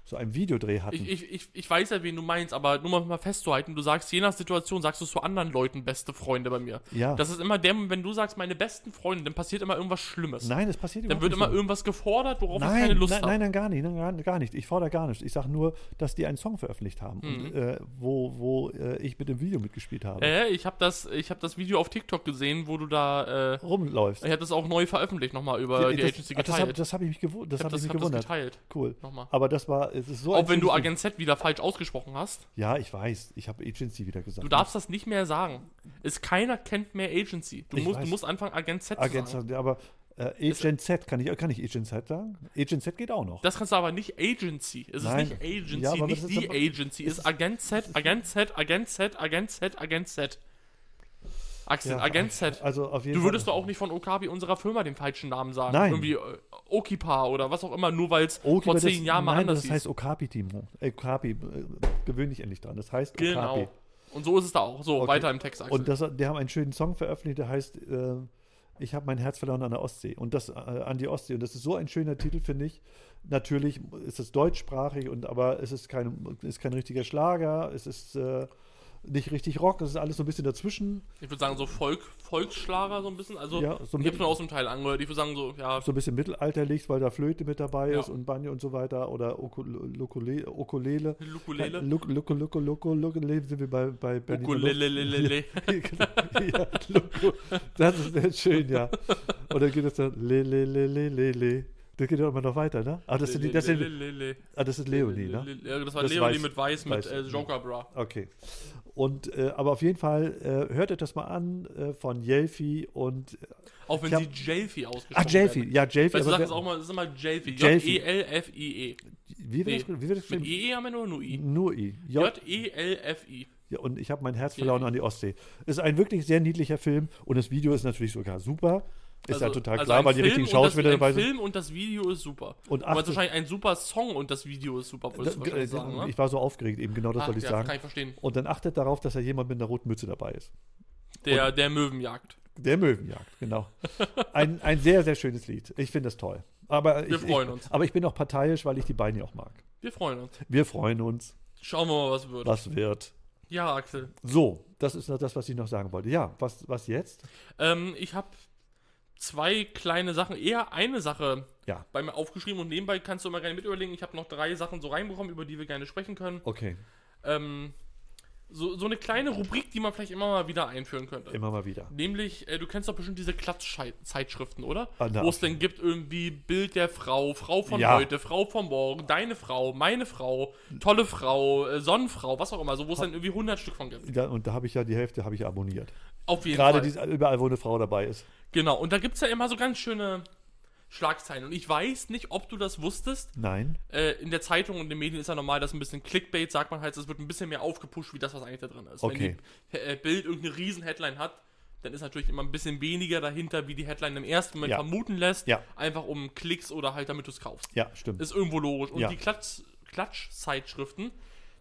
zu einem Videodreh hatten. Ich, ich, ich, ich weiß ja, wen du meinst, aber nur mal, festzuhalten, du sagst, je nach Situation sagst du zu anderen Leuten beste Freunde bei mir. Ja. Das ist immer der, wenn du sagst, meine besten Freunde, dann passiert immer irgendwas Schlimmes. nein, es passiert dann überhaupt wird immer so. irgendwas gefordert, worauf ich Nein, keine Lust habe. nein, nein, gar nicht, nein, gar, nicht. Ich fordere gar nicht. Ich sage nur, dass die einen Song veröffentlicht haben, Mhm. und, äh, wo, wo äh, ich mit dem Video mitgespielt habe. Äh, ich habe das, ich hab das Video auf TikTok gesehen, wo du da, äh, Rumläufst. ich habe das auch neu veröffentlicht nochmal über die das Agency ach, das geteilt. habe hab ich mich, gewu das ich hab habe ich mich hab das gewundert. geteilt. Cool. Nochmal. Aber das war, es ist so Auch wenn du. Agent Z wieder falsch ausgesprochen hast. Ja, ich weiß. Ich habe Agency wieder gesagt. Du darfst das nicht mehr sagen. Ist keiner kennt mehr Agency. Du Ich musst, du weiß. musst anfangen, Agent Z zu Agent sagen. Z, aber äh, Agent Z, kann ich, kann ich Agent Z sagen? Agent Z geht auch noch. Das kannst du aber nicht Agency. Es Nein. ist nicht Agency, Ja, nicht die Agency. Es ist Agent Z, Agent Z, Agent Z, Agent Z, Agent Z. Axel, Ja, Agent Z. Also auf jeden Du würdest Fall. doch auch nicht von Okapi unserer Firma den falschen Namen sagen. Nein. Irgendwie äh, Okipa oder was auch immer, nur weil es vor zehn Jahren mal nein, anders das heißt Okapi, Timo. Äh, Okapi, äh, gewöhn dich endlich dran. Das heißt Okapi. genau. Und so ist es da auch. So, Okay. weiter im Text, Axel. Und das, die haben einen schönen Song veröffentlicht, der heißt äh, Ich habe mein Herz verloren an der Ostsee. Und das äh, an die Ostsee. Und das ist so ein schöner Titel, finde ich. Natürlich ist es deutschsprachig, und, aber es ist kein, ist kein richtiger Schlager. Es ist äh, nicht richtig Rock. Es ist alles so ein bisschen dazwischen. ich würde sagen, so Volk, Volksschlager so ein bisschen. Also, Ja, so ich habe nur aus dem Teil angehört. Ich würde sagen, so, ja, So ein bisschen mittelalterlich, weil da Flöte mit dabei Ja. ist und Banjo und so weiter. Oder Ukule- Ukulele. Ukulele. Ukulele. Ukulele sind wir bei, bei Berliner Luft. Ukulele. ja, Loco. Das ist sehr schön, ja. Und dann geht es dann le, le, le, le, le, le. Das geht ja immer noch weiter, ne? Ah, das, sind das, sind, ah, das ist Leonie, ne? Ja, das war Das Leonie weiß- mit Weiß, mit äh, Joker Bra. Okay. Und, äh, aber auf jeden Fall, äh, hört euch das mal an äh, von Jelfi und. Auch wenn Ich sie hab- Jelfi ausgesprochen Ach, Jelfi, werden. ja, Jelfi. Weißt du, aber sagst wer- auch mal, es ist immer Jelfi. Jelfi. J-E-L-F-I-E. wie wird das, wie wird das Mit geschrieben? EE haben wir nur, nur I. Nur I. J-E-L-F-I. ja, und ich habe mein Herz verloren an die Ostsee. Ist ein wirklich sehr niedlicher Film und das Video ist natürlich sogar super. Ist ja total klar, Also ein weil die Film richtigen Schauspieler dabei sind. Film und das Video ist super. Und aber wahrscheinlich ein super Song und das Video ist super, du Da- wahrscheinlich sagen, ne? Ich war so aufgeregt eben, genau das Ah, wollte ich ja, sagen. kann ich verstehen. Und dann achtet darauf, dass da jemand mit einer roten Mütze dabei ist. Der, der Möwenjagd. Der Möwenjagd, genau. Ein, ein sehr, sehr schönes Lied. Ich finde das toll. Aber Wir ich, freuen ich, uns. Aber ich bin auch parteiisch, weil ich die beiden ja auch mag. Wir freuen uns. Wir freuen uns, Schauen wir mal, was wird. was wird. Ja, Axel. So, das ist noch das, was ich noch sagen wollte. Ja, was, was jetzt? Ähm, ich habe zwei kleine Sachen, eher eine Sache Ja. bei mir aufgeschrieben und nebenbei kannst du immer gerne mit überlegen. Ich habe noch drei Sachen so reinbekommen, über die wir gerne sprechen können. Okay, Ähm, so, so eine kleine Rubrik, die man vielleicht immer mal wieder einführen könnte. immer mal wieder. Nämlich, äh, du kennst doch bestimmt diese Klatschzeitschriften, oder? Ah, Wo es dann gibt irgendwie Bild der Frau, Frau von Ja. heute, Frau von morgen, deine Frau, meine Frau, tolle Frau, äh, Sonnenfrau, was auch immer, so wo es dann irgendwie 100 Stück von gibt. Ja, und da habe ich ja die Hälfte habe ich abonniert. Auf jeden Gerade Fall. diese, überall, wo eine Frau dabei ist. Genau, und da gibt es ja immer so ganz schöne Schlagzeilen. Und ich weiß nicht, ob du das wusstest. Nein. Äh, in der Zeitung und in den Medien ist ja normal, dass ein bisschen Clickbait, sagt man halt, es wird ein bisschen mehr aufgepusht, wie das, was eigentlich da drin ist. Okay. Wenn die äh, Bild irgendeine riesen Headline hat, dann ist natürlich immer ein bisschen weniger dahinter, wie die Headline im ersten Moment Ja. vermuten lässt. Ja. Einfach um Klicks oder halt, damit du es kaufst. Ja, stimmt. Ist irgendwo logisch. Und Ja. die Klatsch, Klatschzeitschriften,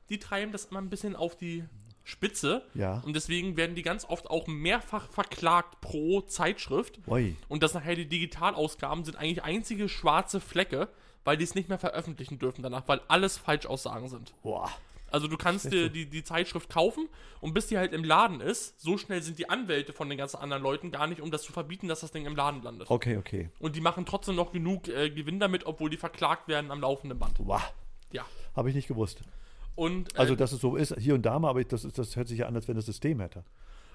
die treiben das immer ein bisschen auf die Spitze. Ja. Und deswegen werden die ganz oft auch mehrfach verklagt pro Zeitschrift. Ui. Und das nachher die Digitalausgaben sind eigentlich einzige schwarze Flecke, weil die es nicht mehr veröffentlichen dürfen danach, weil alles Falschaussagen sind. Boah. Also du kannst dir die, die Zeitschrift kaufen und bis die halt im Laden ist, so schnell sind die Anwälte von den ganzen anderen Leuten gar nicht, um das zu verbieten, dass das Ding im Laden landet. Okay, okay. Und die machen trotzdem noch genug äh, Gewinn damit, obwohl die verklagt werden am laufenden Band. Wow. Ja. Habe ich nicht gewusst. Und, äh, Also, dass es so ist, hier und da mal, aber ich, das, das hört sich ja an, als wenn das System hätte.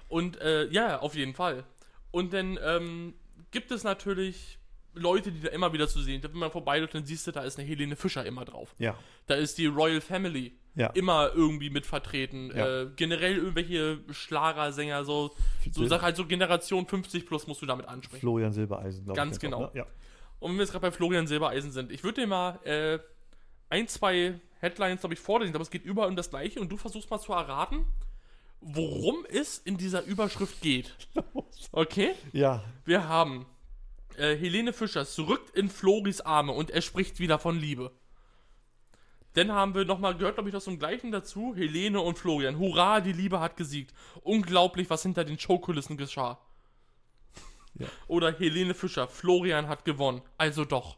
Und äh, ja, auf jeden Fall. Und dann ähm, gibt es natürlich Leute, die da immer wieder zu sehen sind. Wenn man vorbeiläuft, dann siehst du, da ist eine Helene Fischer immer drauf. Ja. Da ist die Royal Family Ja. immer irgendwie mit vertreten. Ja. Äh, generell irgendwelche Schlagersänger, so, so sag halt so Generation 50 plus musst du damit ansprechen. Florian Silbereisen, glaube Ganz ich. genau. Ne? Ja. Und wenn wir jetzt gerade bei Florian Silbereisen sind, ich würde dir mal äh, ein, zwei Headlines, glaube ich, vorlesen, aber es geht überall um das Gleiche und du versuchst mal zu erraten, worum es in dieser Überschrift geht. Okay? ja. Wir haben äh, Helene Fischer zurück in Floris Arme und er spricht wieder von Liebe. Dann haben wir nochmal gehört, glaube ich, aus dem gleichen dazu. Helene und Florian. Hurra, die Liebe hat gesiegt. Unglaublich, was hinter den Showkulissen geschah. Ja. Oder Helene Fischer, Florian hat gewonnen. Also doch.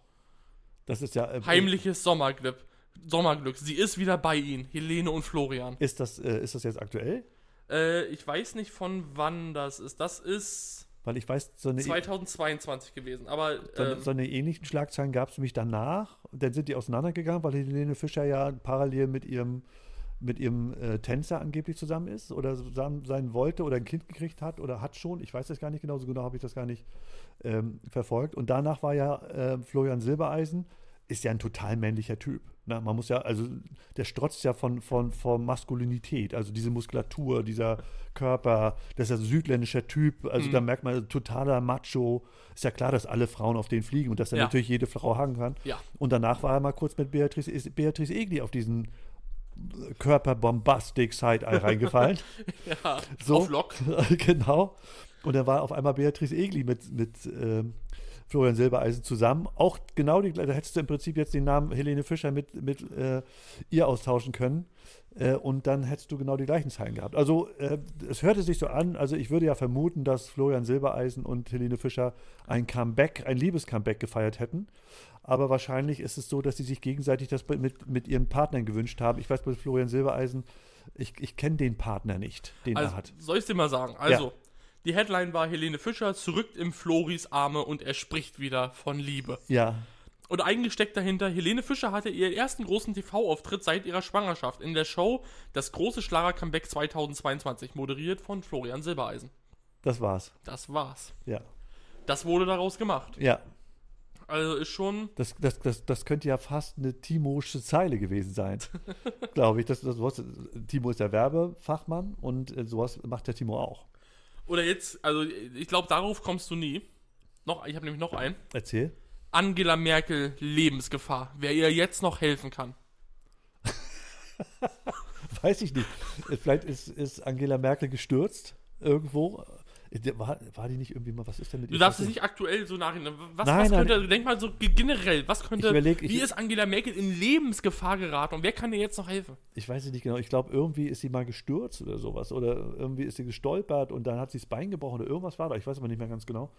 Das ist ja. äh, Heimliches Sommerglück. Sommerglück. Sie ist wieder bei ihnen. Helene und Florian. Ist das, äh, ist das jetzt aktuell? Äh, ich weiß nicht von wann das ist. Das ist Weil ich weiß, so eine, 2022 gewesen. Aber so, ähm, so eine ähnlichen Schlagzeilen gab es nämlich danach. Dann sind die auseinandergegangen, weil Helene Fischer ja parallel mit ihrem mit ihrem äh, Tänzer angeblich zusammen ist oder zusammen sein wollte oder ein Kind gekriegt hat oder hat schon. Ich weiß das gar nicht genau, so genau habe ich das gar nicht ähm, verfolgt. Und danach war ja äh, Florian Silbereisen, ist ja ein total männlicher Typ. Ne? Man muss ja, also der strotzt ja von, von, von Maskulinität, also diese Muskulatur, dieser Körper, das ist ja ein südländischer Typ, also Mhm. da merkt man, totaler Macho. Ist ja klar, dass alle Frauen auf den fliegen und dass er Ja. natürlich jede Frau hagen kann. ja. Und danach war er mal kurz mit Beatrice, Beatrice Egli auf diesen Körperbombastik-Side-Eye reingefallen. ja. So. Auf Lock. genau. Und dann war auf einmal Beatrice Egli mit, mit ähm, Florian Silbereisen zusammen. Auch genau die, da hättest du im Prinzip jetzt den Namen Helene Fischer mit, mit äh, ihr austauschen können. Äh, und dann hättest du genau die gleichen Zeilen gehabt. Also äh, es hörte sich so an, also ich würde ja vermuten, dass Florian Silbereisen und Helene Fischer ein Comeback, ein Liebes-Comeback gefeiert hätten. Aber wahrscheinlich ist es so, dass sie sich gegenseitig das mit, mit ihren Partnern gewünscht haben. Ich weiß bei Florian Silbereisen, ich, ich kenne den Partner nicht, den Also, er hat. soll ich dir mal sagen? Also, die Headline war Helene Fischer zurück im Floris Arme und er spricht wieder von Liebe. Ja, Und eigentlich steckt dahinter, Helene Fischer hatte ihren ersten großen TV-Auftritt seit ihrer Schwangerschaft in der Show Das große Schlager-Comeback 2022, moderiert von Florian Silbereisen. das war's. Das war's. Ja. Das wurde daraus gemacht. Ja, Also ist schon. das, das, das, das könnte ja fast eine Timosche Zeile gewesen sein, glaube ich. Das, das, was- Timo ist der Werbefachmann und äh, sowas macht der Timo auch. Oder jetzt, also ich glaube, darauf kommst du nie. Noch, ich habe nämlich noch einen. Erzähl. Angela Merkel Lebensgefahr. Wer ihr jetzt noch helfen kann. Weiß ich nicht. Vielleicht ist, ist Angela Merkel gestürzt irgendwo. War, war die nicht irgendwie mal, was ist denn mit Du ihr darfst es nicht aktuell so nachhinein. Was, Nein, was nein. könnte, denk mal so ge- generell, was könnte, Ich überleg, ich- wie ist Angela Merkel in Lebensgefahr geraten und wer kann dir jetzt noch helfen? Ich weiß es nicht genau. Ich glaube, irgendwie ist sie mal gestürzt oder sowas. Oder irgendwie ist sie gestolpert und dann hat sie das Bein gebrochen oder irgendwas war da. Ich weiß aber nicht mehr ganz genau.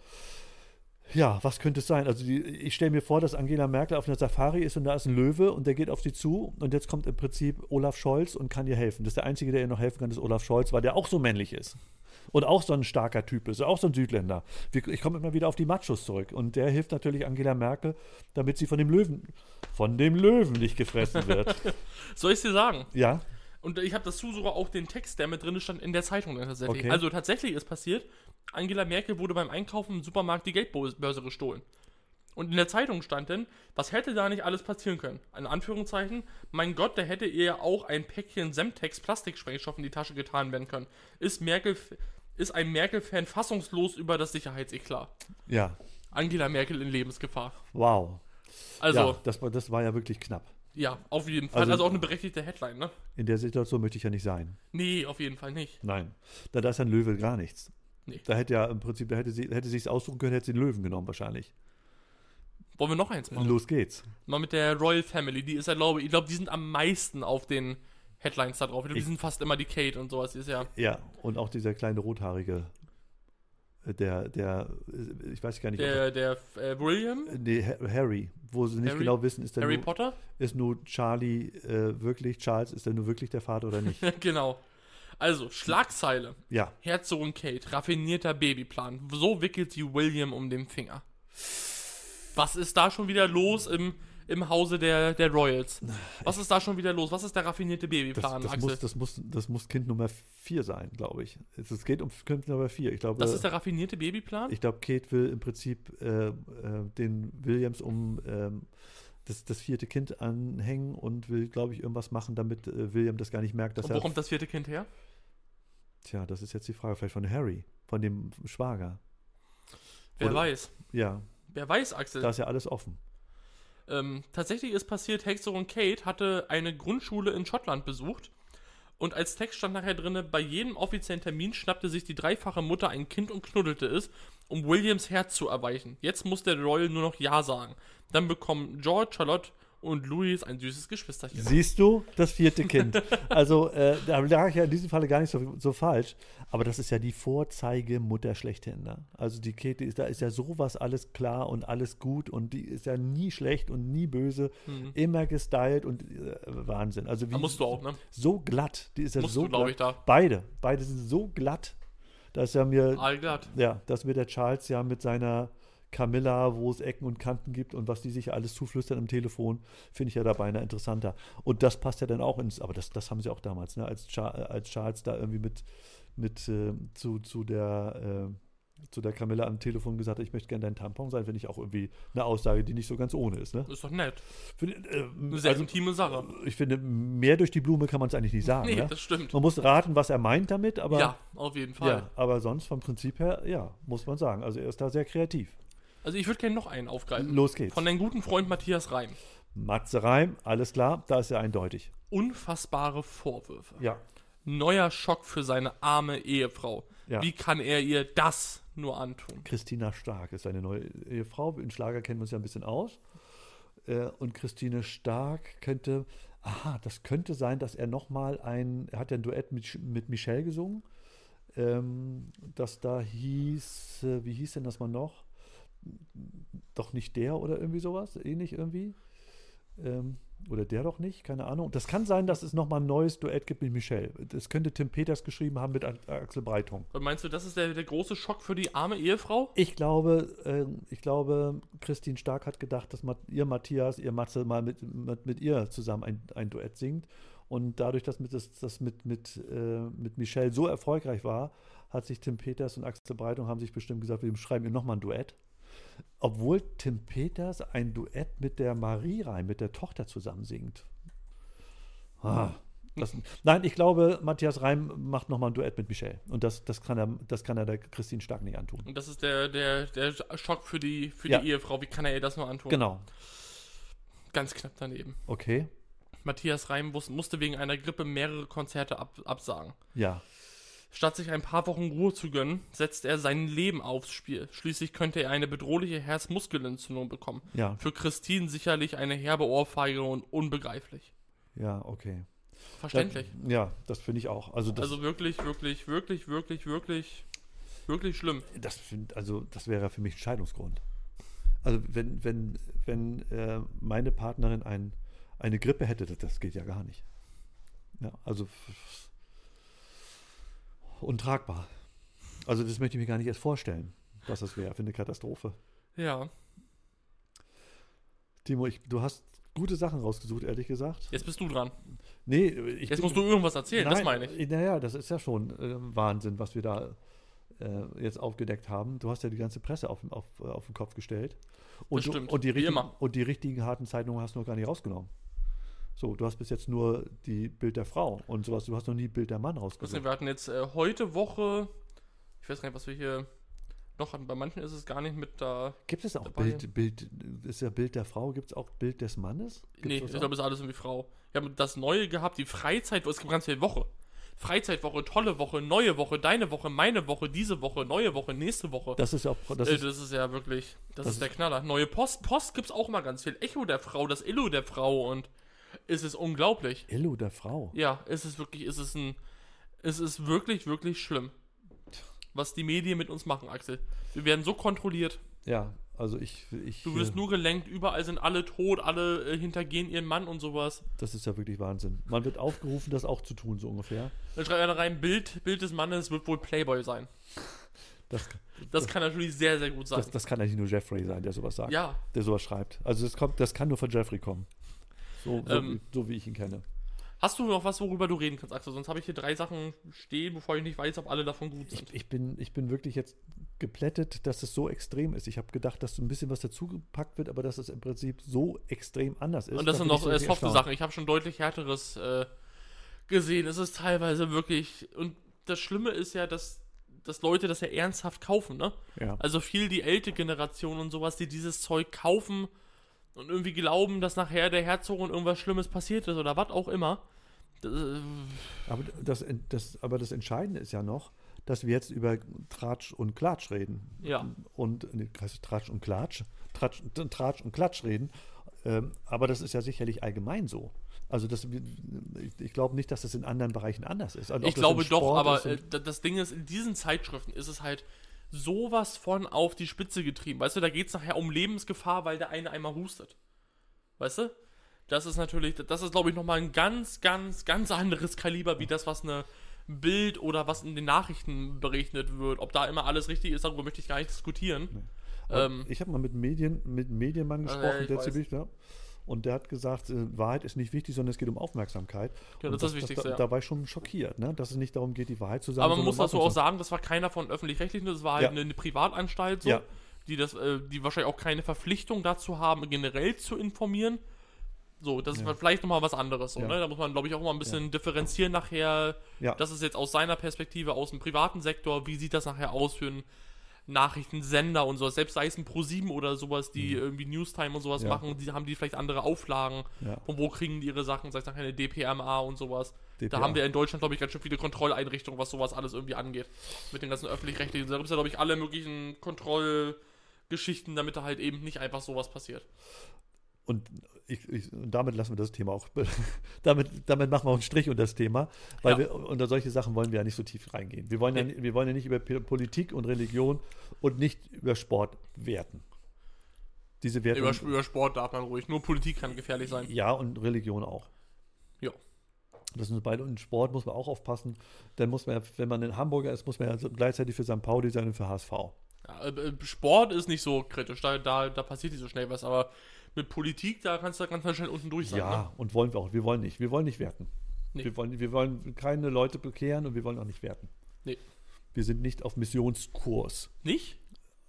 Ja, was könnte es sein? Also die, ich stelle mir vor, dass Angela Merkel auf einer Safari ist und da ist ein Löwe und der geht auf sie zu und jetzt kommt im Prinzip Olaf Scholz und kann ihr helfen. Das ist der Einzige, der ihr noch helfen kann, ist Olaf Scholz, weil der auch so männlich ist. Und auch so ein starker Typ ist, auch so ein Südländer. Ich komme immer wieder auf die Machos zurück. Und der hilft natürlich Angela Merkel, damit sie von dem Löwen, von dem Löwen nicht gefressen wird. Soll ich dir sagen? ja, Und ich habe dazu sogar auch den Text, der mit drin stand, in der Zeitung tatsächlich. Okay. Also tatsächlich ist passiert, Angela Merkel wurde beim Einkaufen im Supermarkt die Geldbörse gestohlen. Und in der Zeitung stand dann, was hätte da nicht alles passieren können? In Anführungszeichen, mein Gott, da hätte ihr ja auch ein Päckchen Semtex Plastiksprengstoff in die Tasche getan werden können. Ist Merkel, ist ein Merkel-Fan fassungslos über das Sicherheitseklar. ja, Angela Merkel in Lebensgefahr. wow. Also, ja, das war, das war ja wirklich knapp. Auf jeden Fall. Also- Also, auch eine berechtigte Headline, ne? In der Situation möchte ich ja nicht sein. Nee, auf jeden Fall nicht. Nein. Da, da ist ein Löwe gar nichts. Nee. Da hätte ja im Prinzip, da hätte sie, hätte sie es aussuchen können, hätte sie den Löwen genommen wahrscheinlich. Wollen wir noch eins machen? Los geht's. Mal mit der Royal Family, die ist ja, glaube ich, ich glaube, die sind am meisten auf den Headlines da drauf. Ich glaube, die Ich- sind fast immer die Kate und sowas. Die ist ja. Ja, und auch dieser kleine rothaarige, der, der, ich weiß gar nicht, Der, der äh, William, nee, Ha- Harry, wo sie nicht Harry? genau wissen, ist der Harry nur, Potter, ist nur Charlie äh, wirklich, Charles, ist er nur wirklich der Vater oder nicht? genau. Also, Schlagzeile. ja, Herzogin Kate, raffinierter Babyplan. So wickelt sie William um den Finger. Was ist da schon wieder los im, im Hause der, der Royals? Was ist da schon wieder los? Was ist der raffinierte das, Babyplan, das, Axel? muss, das, muss, das muss Kind Nummer vier sein, glaube ich. Es, es geht um Kind Nummer vier. Ich glaube, das ist der raffinierte Babyplan? Ich glaube, Kate will im Prinzip äh, äh, den Williams um ähm, das, das vierte Kind anhängen und will, glaube ich, irgendwas machen, damit äh, William das gar nicht merkt, dass und wo er. kommt das vierte Kind her? Tja, das ist jetzt die Frage. Vielleicht von Harry, von dem Schwager. Wer Oder- weiß. Ja, Wer weiß, Axel. da ist ja alles offen. Ähm, tatsächlich ist passiert, Hezerin Kate hatte eine Grundschule in Schottland besucht und als Text stand nachher drinne, bei jedem offiziellen Termin schnappte sich die dreifache Mutter ein Kind und knuddelte es, um Williams Herz zu erweichen. Jetzt muss der Royal nur noch Ja sagen. Dann bekommen George, Charlotte Und Louis ist ein süßes Geschwisterchen. Siehst du, das vierte Kind. Also, äh, da lag ich ja in diesem Falle gar nicht so, so falsch. Aber das ist ja die Vorzeigemutter schlechthin. Ne? Also, die Käthe ist, da ist ja sowas alles klar und alles gut und die ist ja nie schlecht und nie böse. Mhm. Immer gestylt und äh, Wahnsinn. Also, wie, Da musst du auch, ne? So glatt. Die ist ja Musst so du, glaube glatt. ich, da. Beide. Beide sind so glatt. Da ist ja mir, Allglatt. ja, dass mir der Charles ja mit seiner Camilla, wo es Ecken und Kanten gibt und was die sich alles zuflüstern am Telefon, finde ich ja da beinahe interessanter. Und das passt ja dann auch ins, aber das, das haben sie auch damals, ne, als, Char, als Charles da irgendwie mit, mit äh, zu, zu der äh, zu der Camilla am Telefon gesagt hat, ich möchte gerne dein Tampon sein, finde ich auch irgendwie eine Aussage, die nicht so ganz ohne ist. Ne? Ist doch nett. Finde, äh, Eine sehr also, intime Sache. ich finde, mehr durch die Blume kann man es eigentlich nicht sagen. Nee, ne? das stimmt. Man muss raten, was er meint damit, aber ja, auf jeden Fall. ja, aber sonst vom Prinzip her, ja, muss man sagen. Also er ist da sehr kreativ. Also ich würde gerne noch einen aufgreifen. Los geht's. Von deinem guten Freund Matthias Reim. Matze Reim, alles klar, da ist er eindeutig. Unfassbare Vorwürfe. Ja. Neuer Schock für seine arme Ehefrau. Ja. Wie kann er ihr das nur antun? Christina Stark ist seine neue Ehefrau. In Schlager kennen wir uns ja ein bisschen aus. Äh, Und Christine Stark könnte, aha, das könnte sein, dass er nochmal ein, er hat ja ein Duett mit, mit Michelle gesungen. Ähm, das da hieß, äh, wie hieß denn das mal noch? Doch nicht der oder irgendwie sowas, ähnlich irgendwie. Ähm, oder der doch nicht, keine Ahnung. Das kann sein, dass es nochmal ein neues Duett gibt mit Michelle. Das könnte Tim Peters geschrieben haben mit Axel Breitung. Und meinst du, das ist der, der große Schock für die arme Ehefrau? Ich glaube, ähm, ich glaube, Christine Stark hat gedacht, dass ihr Matthias, ihr Matze mal mit, mit, mit ihr zusammen ein, ein Duett singt. Und dadurch, dass mit, das, das mit, mit, äh, mit Michelle so erfolgreich war, hat sich Tim Peters und Axel Breitung haben sich bestimmt gesagt, wir schreiben ihr nochmal ein Duett. Obwohl Tim Peters ein Duett mit der Marie rein, mit der Tochter zusammen singt. Ah, das, nein, ich glaube, Matthias Reim macht nochmal ein Duett mit Michelle. Und das, das, kann er, das kann er der Christine Stark nicht antun. Und das ist der, der, der Schock für die, für Ja. die Ehefrau. Wie kann er ihr das nur antun? Genau. Ganz knapp daneben. Okay. Matthias Reim musste wegen einer Grippe mehrere Konzerte ab, absagen. Ja. Statt sich ein paar Wochen Ruhe zu gönnen, setzt er sein Leben aufs Spiel. Schließlich könnte er eine bedrohliche Herzmuskelentzündung bekommen. Ja. Für Christine sicherlich eine herbe Ohrfeige und unbegreiflich. Ja, okay. Verständlich. Ja, ja, das finde ich auch. Also Also wirklich, wirklich, wirklich, wirklich, wirklich, wirklich schlimm. das find, also das wäre für mich ein Scheidungsgrund. Also wenn, wenn, wenn äh, meine Partnerin ein, eine Grippe hätte, das, das geht ja gar nicht. Ja, also untragbar. Also das möchte ich mir gar nicht erst vorstellen, was das wäre für eine Katastrophe. Ja. Timo, ich, du hast gute Sachen rausgesucht, ehrlich gesagt. Jetzt bist du dran. Nee, ich Jetzt musst du irgendwas erzählen, das Nein, meine ich. Naja, das ist ja schon äh, Wahnsinn, was wir da äh, jetzt aufgedeckt haben. Du hast ja die ganze Presse auf, auf, äh, auf den Kopf gestellt. Und, Das du, stimmt, und, die richtigen, und die richtigen harten Zeitungen hast du noch gar nicht rausgenommen. So, du hast bis jetzt nur die Bild der Frau und sowas. Du hast noch nie Bild der Mann rausgesucht. wir hatten jetzt äh, heute Woche, ich weiß gar nicht, was wir hier noch hatten. Bei manchen ist es gar nicht mit da. Gibt es auch. Bild, Bild, ist ja Bild der Frau, gibt es auch Bild des Mannes? Gibt's nee, ich glaube, es ist alles irgendwie Frau. Wir haben das Neue gehabt, die Freizeit, es gibt ganz viel Woche. Freizeitwoche, tolle Woche, neue Woche, deine Woche, meine Woche, diese Woche, neue Woche, nächste Woche. das ist ja auch, das äh, ist, das ist ja wirklich, das, das ist der Knaller. Neue Post, Post gibt's auch mal ganz viel. Echo der Frau, das Illo der Frau und es ist unglaublich. Illo der Frau. Ja, es ist wirklich, es ist ein, es ist wirklich, wirklich schlimm, was die Medien mit uns machen, Axel. Wir werden so kontrolliert. Ja, also ich, ich Du wirst äh, nur gelenkt, überall sind alle tot, alle äh, hintergehen ihren Mann und sowas. das ist ja wirklich Wahnsinn. Man wird aufgerufen, das auch zu tun, so ungefähr. Dann schreibt einer rein, Bild, Bild des Mannes wird wohl Playboy sein. Das, Das kann natürlich sehr, sehr gut sein. das, das kann eigentlich nur Jeffrey sein, der sowas sagt. ja, der sowas schreibt. Also das kommt, das kann nur von Jeffrey kommen. So, so, Ähm. so wie ich ihn kenne. hast du noch was, worüber du reden kannst, Axel? Sonst habe ich hier drei Sachen stehen, bevor ich nicht weiß, ob alle davon gut sind. Ich, ich, bin, ich bin wirklich jetzt geplättet, dass es so extrem ist. Ich habe gedacht, dass so ein bisschen was dazugepackt wird, aber dass es im Prinzip so extrem anders ist. und das da sind noch so äh, softe. Sachen. Ich habe schon deutlich härteres äh, gesehen. Es ist teilweise wirklich. Und das Schlimme ist ja, dass, dass Leute das ja ernsthaft kaufen, ne? Ja. Also viel die ältere Generation und sowas, die dieses Zeug kaufen und irgendwie glauben, dass nachher der Herzogin irgendwas Schlimmes passiert ist oder was auch immer. Äh, Aber das, das, aber das Entscheidende ist ja noch, dass wir jetzt über Tratsch und Klatsch reden. Ja. Und, nee, Tratsch und Klatsch? Tratsch, Tratsch und Klatsch reden. Ähm, aber das ist ja sicherlich allgemein so. Also das, ich, ich glaube nicht, dass das in anderen Bereichen anders ist. Also Ich glaube doch, aber äh, und- da- das Ding ist, in diesen Zeitschriften ist es halt sowas von auf die Spitze getrieben. Weißt du, da geht es nachher um Lebensgefahr, weil der eine einmal hustet. Weißt du? Das ist natürlich, das ist glaube ich nochmal ein ganz, ganz, ganz anderes Kaliber, wie das, was eine Bild oder was in den Nachrichten berichtet wird. Ob da immer alles richtig ist, darüber möchte ich gar nicht diskutieren. Ähm, ich habe mal mit Medien, mit Medienmann gesprochen, ich der ziemlich, ja, und der hat gesagt, äh, Wahrheit ist nicht wichtig, sondern es geht um Aufmerksamkeit. Ja, Und das ist das Wichtigste, Da, ja. da war ich schon schockiert, ne? dass es nicht darum geht, die Wahrheit zu sagen. Aber man muss dazu auch sagen, das war keiner von öffentlich-rechtlichen, das war halt Ja. eine, eine Privatanstalt, so, Ja. die, das, äh, die wahrscheinlich auch keine Verpflichtung dazu haben, generell zu informieren. So, das ist Ja. vielleicht nochmal was anderes. So, Ja. ne? Da muss man, glaube ich, auch mal ein bisschen differenzieren nachher. Ja. Das ist jetzt aus seiner Perspektive, aus dem privaten Sektor, wie sieht das nachher aus für einen Nachrichtensender und sowas. Selbst sei es ein Pro7 oder sowas, die irgendwie Newstime und sowas Mhm. Ja. machen, die haben die vielleicht andere Auflagen. Ja. Von wo kriegen die ihre Sachen, sei es nachher eine DPMA und sowas. Da DPA. haben wir in Deutschland, glaube ich, ganz schön viele Kontrolleinrichtungen, was sowas alles irgendwie angeht. Mit den ganzen öffentlich-rechtlichen. Da gibt es ja, glaube ich, alle möglichen Kontrollgeschichten, damit da halt eben nicht einfach sowas passiert. Und ich, ich, und damit lassen wir das Thema auch, damit, damit machen wir auch einen Strich unter das Thema, weil Ja. wir unter solche Sachen wollen wir ja nicht so tief reingehen. Wir wollen, ja, wir wollen ja nicht über Politik und Religion und nicht über Sport werten. Diese Werte. Über, über Sport darf man ruhig. Nur Politik kann gefährlich sein. ja, und Religion auch. Ja. Das sind beide. Und Sport muss man auch aufpassen. Dann muss man, ja, wenn man ein Hamburger ist, muss man ja gleichzeitig für St. Pauli sein und für HSV. Ja, äh, äh, Sport ist nicht so kritisch, da, da, da passiert nicht so schnell was, aber mit Politik, da kannst du ganz schnell unten durch sein. Ja, Ne? und wollen wir auch. Wir wollen nicht. Wir wollen nicht werten. Nee. Wir, wollen, wir wollen keine Leute bekehren und wir wollen auch nicht werten. Nee. Wir sind nicht auf Missionskurs. Nicht?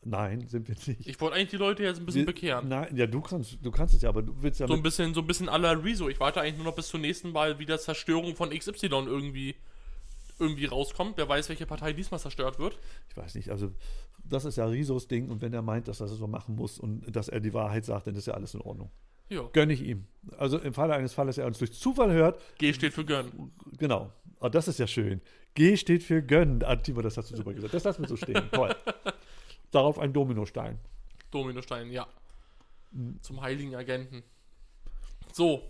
Nein, sind wir nicht. Ich wollte eigentlich die Leute jetzt ein bisschen wir, bekehren. Nein, ja, du kannst, du kannst es ja, aber du willst ja So ein bisschen, so ein bisschen à la Rezo. Ich warte eigentlich nur noch bis zur nächsten Mal wieder Zerstörung von XY irgendwie, irgendwie rauskommt. Wer weiß, welche Partei diesmal zerstört wird. ich weiß nicht, also das ist ja Risos Ding und wenn er meint, dass er das so machen muss und dass er die Wahrheit sagt, dann ist ja alles in Ordnung. Ja. Gönne ich ihm. Also im Falle eines Falles, er uns durch Zufall hört, G steht für gönnen. genau. Ah, das ist ja schön. G steht für gönnen. Ah, Timo, das hast du super gesagt. Das lassen wir so stehen. Toll. Darauf ein Dominostein. Dominostein, ja. Hm. Zum heiligen Agenten. So,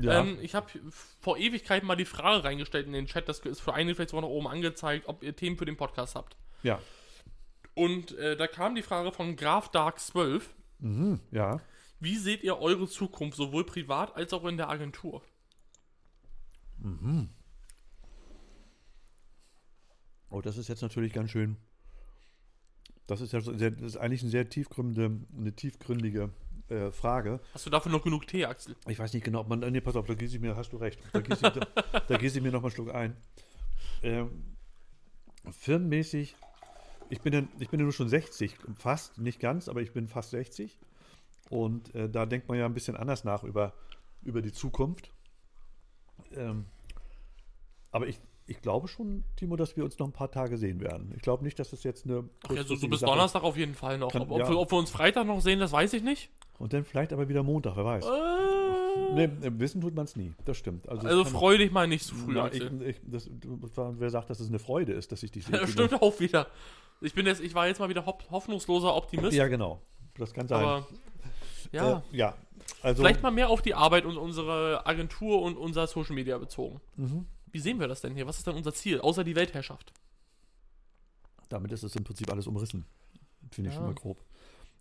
Ja. Ähm, ich habe vor Ewigkeiten mal die Frage reingestellt in den Chat, das ist für einige vielleicht sogar noch oben angezeigt, ob ihr Themen für den Podcast habt. ja. Und äh, da kam die Frage von Graf Dark 12. Mhm. Ja. Wie seht ihr eure Zukunft, sowohl privat als auch in der Agentur? Oh, das ist jetzt natürlich ganz schön. Das ist ja so sehr, das ist eigentlich eine sehr tiefgründige, eine tiefgründige äh, Frage. Hast du dafür noch genug Tee, Axel? Ich weiß nicht genau, ob man. Nee, pass auf, da gieße ich mir, hast du recht. Da gieße ich, da, da gieße ich mir nochmal einen Schluck ein. Ähm, firmenmäßig, ich bin, ja, ich bin ja nur schon 60, fast, nicht ganz, aber ich bin fast 60. Und äh, da denkt man ja ein bisschen anders nach über, über die Zukunft. Ähm, aber ich, ich glaube schon, Timo, dass wir uns noch ein paar Tage sehen werden. Ich glaube nicht, dass es jetzt eine. Ach ja, so, so bis. Donnerstag auf jeden Fall noch. Kann- ob, ob, ja. wir, ob wir uns Freitag noch sehen, das weiß ich nicht. Und dann vielleicht aber wieder Montag, wer weiß. Äh, Nee, wissen tut man es nie. Das stimmt. Also, also das freu dich mal nicht zu früh, Na, ich, ich, das, das wer sagt, dass es eine Freude ist, dass ich dich sehe? Ja, stimmt auch wieder. Ich bin jetzt, ich war jetzt mal wieder hoff- hoffnungsloser Optimist. Ja, genau. Das kann sein. aber ja, Äh, ja. Also, vielleicht mal mehr auf die Arbeit und unsere Agentur und unser Social Media bezogen. Mhm. Wie sehen wir das denn hier? Was ist denn unser Ziel? Außer die Weltherrschaft. damit ist es im Prinzip alles umrissen. Finde ich Ja. schon mal grob.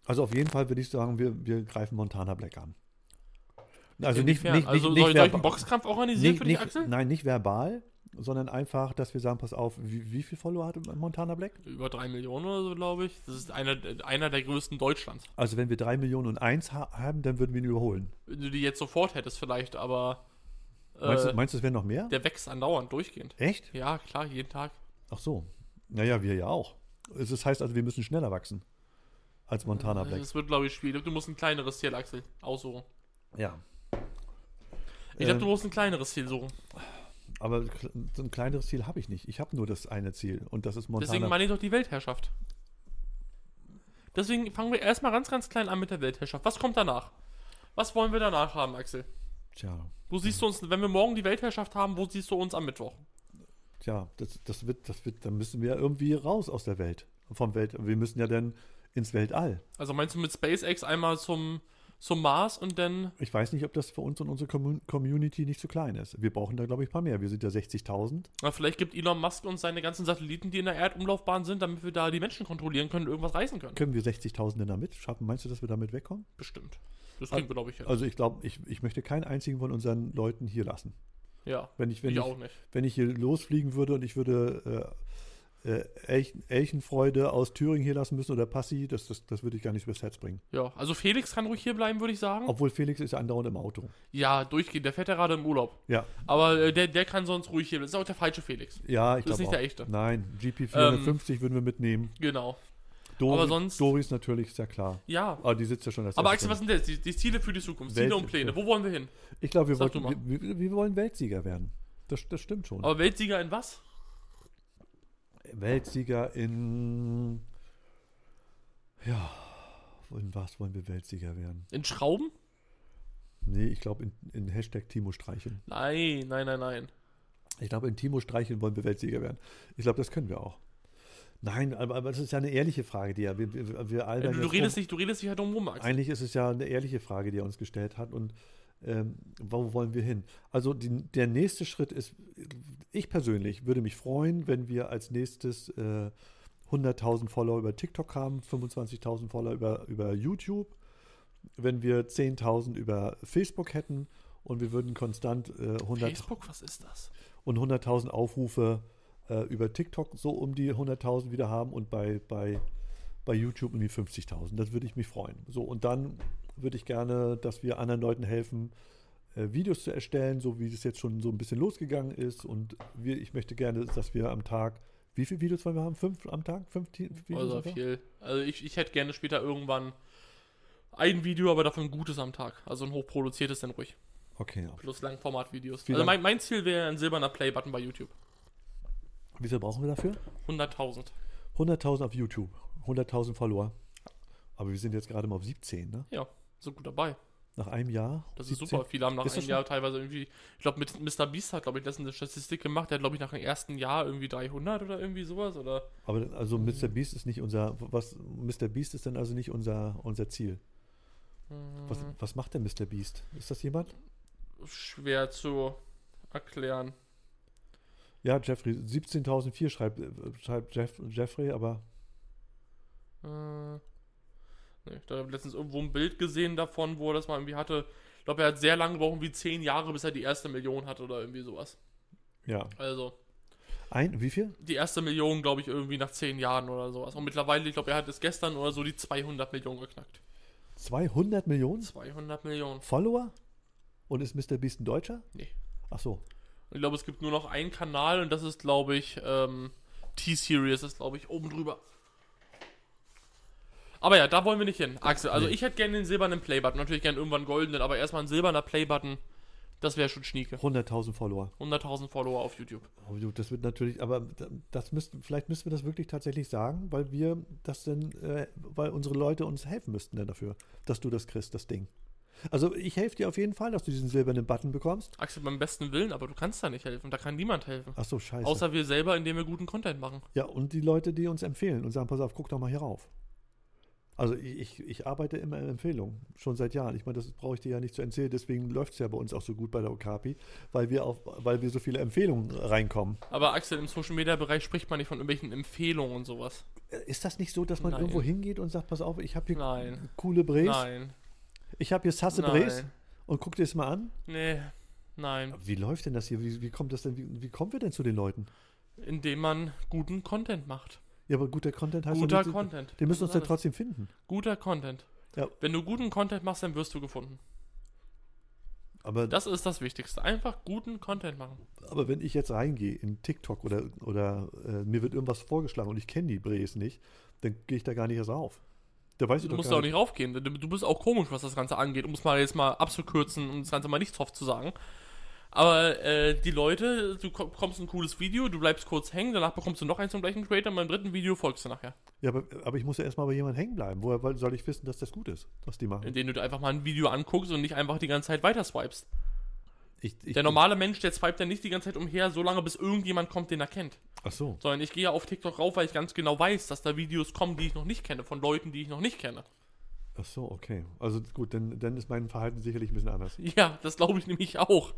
Also auf jeden Fall würde ich sagen, wir, wir greifen Montana Black an. Also nicht, Inwiefern? nicht, also nicht, soll, nicht, soll ich einen Boxkampf organisieren nicht, für dich, nicht, Axel? Nein, nicht verbal, sondern einfach, dass wir sagen, pass auf, wie, wie viel Follower hat Montana Black? Über drei Millionen oder so, glaube ich. Das ist einer, einer der größten Deutschlands. Also wenn wir drei Millionen und eins ha haben, dann würden wir ihn überholen. Wenn du die jetzt sofort hättest, vielleicht, aber Meinst, äh, du, meinst du, es wären noch mehr? der wächst andauernd, durchgehend. Echt? Ja, klar, jeden Tag. Ach so. Naja, wir ja auch. Ist- heißt also, wir müssen schneller wachsen als Montana Black. Das wird, glaube ich, schwierig. Du musst ein kleineres Ziel, Axel, aussuchen. Ja. Ich glaube, Ähm, du musst ein kleineres Ziel suchen. Aber so ein kleineres Ziel habe ich nicht. Ich habe nur das eine Ziel und das ist Montana. Deswegen meine ich doch die Weltherrschaft. Deswegen fangen wir erstmal ganz, ganz klein an mit der Weltherrschaft. Was kommt danach? Was wollen wir danach haben, Axel? Tja, Wo siehst du uns, wenn wir morgen die Weltherrschaft haben, wo siehst du uns am Mittwoch? tja, das, das wird, das wird, dann müssen wir irgendwie raus aus der Welt. Vom Welt. Wir müssen ja dann ins Weltall. Also meinst du mit SpaceX einmal zum, zum Mars und dann. Ich weiß nicht, ob das für uns und unsere Commun Community nicht zu klein ist. Wir brauchen da, glaube ich, ein paar mehr. Wir sind ja 60.000. Na, vielleicht gibt Elon Musk uns seine ganzen Satelliten, die in der Erdumlaufbahn sind, damit wir da die Menschen kontrollieren können und irgendwas reisen können. Können wir 60.000 denn damit schaffen? Meinst du, dass wir damit wegkommen? Bestimmt. Das kriegen wir, glaube ich, hin. Also ich glaube, ich, ich möchte keinen einzigen von unseren Leuten hier lassen. ja. Wenn ich, wenn ich ich, auch nicht. wenn ich hier losfliegen würde und ich würde äh, äh, Elch, Elchenfreude aus Thüringen hier lassen müssen oder Passi, das, das, das würde ich gar nicht übers Herz bringen. Ja, also Felix kann ruhig hier bleiben, würde ich sagen. Obwohl Felix ist ja andauernd im Auto. Ja, durchgehend. Der fährt ja gerade im Urlaub. Ja, Aber äh, der, der kann sonst ruhig hier bleiben. Das ist auch der falsche Felix. ja, ich Das ist glaube nicht auch. der echte. Nein, GP 450 würden wir mitnehmen. Genau. Dori, Aber sonst- Doris natürlich, ist ja klar. Ja. Aber die sitzt ja schon als Aber Axel, was sind das? Die, die Ziele für die Zukunft? Welt- Ziele und Pläne. Wo wollen wir hin? Ich glaube, wir, wollten- wir, wir, wir wollen Weltsieger werden. Das, das stimmt schon. Aber Weltsieger in was? Weltsieger in. Ja, in was wollen wir Weltsieger werden? In Schrauben? Nee, ich glaube in, in Hashtag Timo Streicheln. Nein, nein, nein, nein. Ich glaube, in Timo Streicheln wollen wir Weltsieger werden. Ich glaube, das können wir auch. Nein, aber, aber das ist ja eine ehrliche Frage, die er. Wir, wir, wir Ja, albern du, du, redest nicht, du redest dich halt drum rum. Eigentlich ist es ja eine ehrliche Frage, die er uns gestellt hat. Und ähm, wo wollen wir hin? Also die, der nächste Schritt ist, ich persönlich würde mich freuen, wenn wir als nächstes äh, 100.000 Follower über TikTok haben, 25.000 Follower über, über YouTube, wenn wir 10.000 über Facebook hätten und wir würden konstant äh, 100 Facebook, was ist das? und 100.000 Aufrufe äh, über TikTok so um die 100.000 wieder haben und bei, bei, bei YouTube um die 50.000. Das würde ich mich freuen. So, und dann würde ich gerne, dass wir anderen Leuten helfen, äh, Videos zu erstellen, so wie es jetzt schon so ein bisschen losgegangen ist. Und wir, ich möchte gerne, dass wir am Tag, wie viele Videos wollen wir haben? Fünf am Tag? Fünf Videos? Also viel. Also ich, ich hätte gerne später irgendwann ein Video, aber davon ein gutes am Tag. Also ein hochproduziertes dann ruhig. Okay. ja. Plus Langformat-Videos. Also mein, mein Ziel wäre ein silberner Play-Button bei YouTube. Wie viel brauchen wir dafür? 100.000. 100.000 auf YouTube. 100.000 Follower. Aber wir sind jetzt gerade mal auf 17, ne? Ja, so gut dabei. Nach einem Jahr. Das ist 17? super. Viele haben nach Ist einem Jahr teilweise irgendwie, ich glaube, mit Mr. Beast hat, glaube ich, das eine Statistik gemacht. Der hat, glaube ich, nach dem ersten Jahr irgendwie 300 oder irgendwie sowas. Oder Aber also Mr. Beast ist nicht unser, was, Mr. Beast ist dann also nicht unser, unser Ziel. Was, Hm. was macht der Mr. Beast? Ist das jemand? schwer zu erklären. Ja, Jeffrey, 17.004 schreibt, äh, schreibt Jeff, Jeffrey, aber Äh, nee, da habe ich letztens irgendwo ein Bild gesehen davon, wo er das mal irgendwie hatte. Ich glaube, er hat sehr lange gebraucht, wie zehn Jahre, bis er die erste Million hatte oder irgendwie sowas. ja. Also, Ein, wie viel? die erste Million, glaube ich, irgendwie nach zehn Jahren oder sowas. Und mittlerweile, ich glaube, er hat es gestern oder so die 200 Millionen geknackt. 200 Millionen 200 Millionen. Follower? Und ist Mr. Beast ein Deutscher? Nee. Ach so. Ich glaube, es gibt nur noch einen Kanal und das ist, glaube ich, ähm, T-Series ist, glaube ich, oben drüber. Aber ja, da wollen wir nicht hin. Axel, also Nee. ich hätte gerne den silbernen Playbutton. Natürlich gerne irgendwann einen goldenen, aber erstmal ein silberner Playbutton. Das wäre schon schnieke. 100.000 Follower. 100.000 Follower auf YouTube. Oh, du, das wird natürlich, aber das müssten, vielleicht müssten wir das wirklich tatsächlich sagen, weil wir das denn, äh, weil unsere Leute uns helfen müssten dann dafür, dass du das kriegst, das Ding. Also ich helfe dir auf jeden Fall, dass du diesen silbernen Button bekommst. Axel, beim besten Willen, aber du kannst da nicht helfen. Da kann niemand helfen. Ach so, scheiße. Außer wir selber, indem wir guten Content machen. ja, und die Leute, die uns empfehlen und sagen, pass auf, guck doch mal hier rauf. Also ich, ich arbeite immer in Empfehlungen, schon seit Jahren. Ich meine, das brauche ich dir ja nicht zu erzählen, deswegen läuft es ja bei uns auch so gut bei der Okapi, weil wir auf, weil wir so viele Empfehlungen reinkommen. Aber Axel, im Social Media Bereich spricht man nicht von irgendwelchen Empfehlungen und sowas. Äh, Ist das nicht so, dass man Nein. irgendwo hingeht und sagt, pass auf, ich habe hier Nein. coole Brees, Nein. ich habe hier Sasse Nein. und guck dir das mal an. Nee. Nein. Wie läuft denn das hier? Wie, wie kommt das denn? Wie, wie kommen wir denn zu den Leuten? Indem man guten Content macht. Ja, aber guter Content heißt Guter nicht, Content. Die müssen uns alles. trotzdem finden. Guter Content. Ja. Wenn du guten Content machst, dann wirst du gefunden. Aber, Das ist das Wichtigste. Einfach guten Content machen. aber wenn ich jetzt reingehe in TikTok oder, oder äh, mir wird irgendwas vorgeschlagen und ich kenne die Brees nicht, dann gehe ich da gar nicht erst rauf. Da weiß ich Du musst da auch nicht raufgehen. Du, du bist auch komisch, was das Ganze angeht, um es mal jetzt mal abzukürzen und das Ganze mal nicht soft zu sagen. Aber äh, die Leute, du ko- bekommst ein cooles Video, du bleibst kurz hängen, danach bekommst du noch eins zum gleichen Creator und beim dritten Video folgst du nachher. Ja, aber, aber ich muss ja erstmal bei jemandem hängen bleiben. Woher soll ich wissen, dass das gut ist, was die machen? Indem du dir einfach mal ein Video anguckst und nicht einfach die ganze Zeit weiter swipest. Ich, ich, Der normale Mensch, der swipet dann nicht die ganze Zeit umher, so lange bis irgendjemand kommt, den er kennt. Ach so. Sondern ich gehe ja auf TikTok rauf, weil ich ganz genau weiß, dass da Videos kommen, die ich noch nicht kenne, von Leuten, die ich noch nicht kenne. Ach so, okay. Also gut, dann, dann ist mein Verhalten sicherlich ein bisschen anders. Ja, das glaube ich nämlich auch.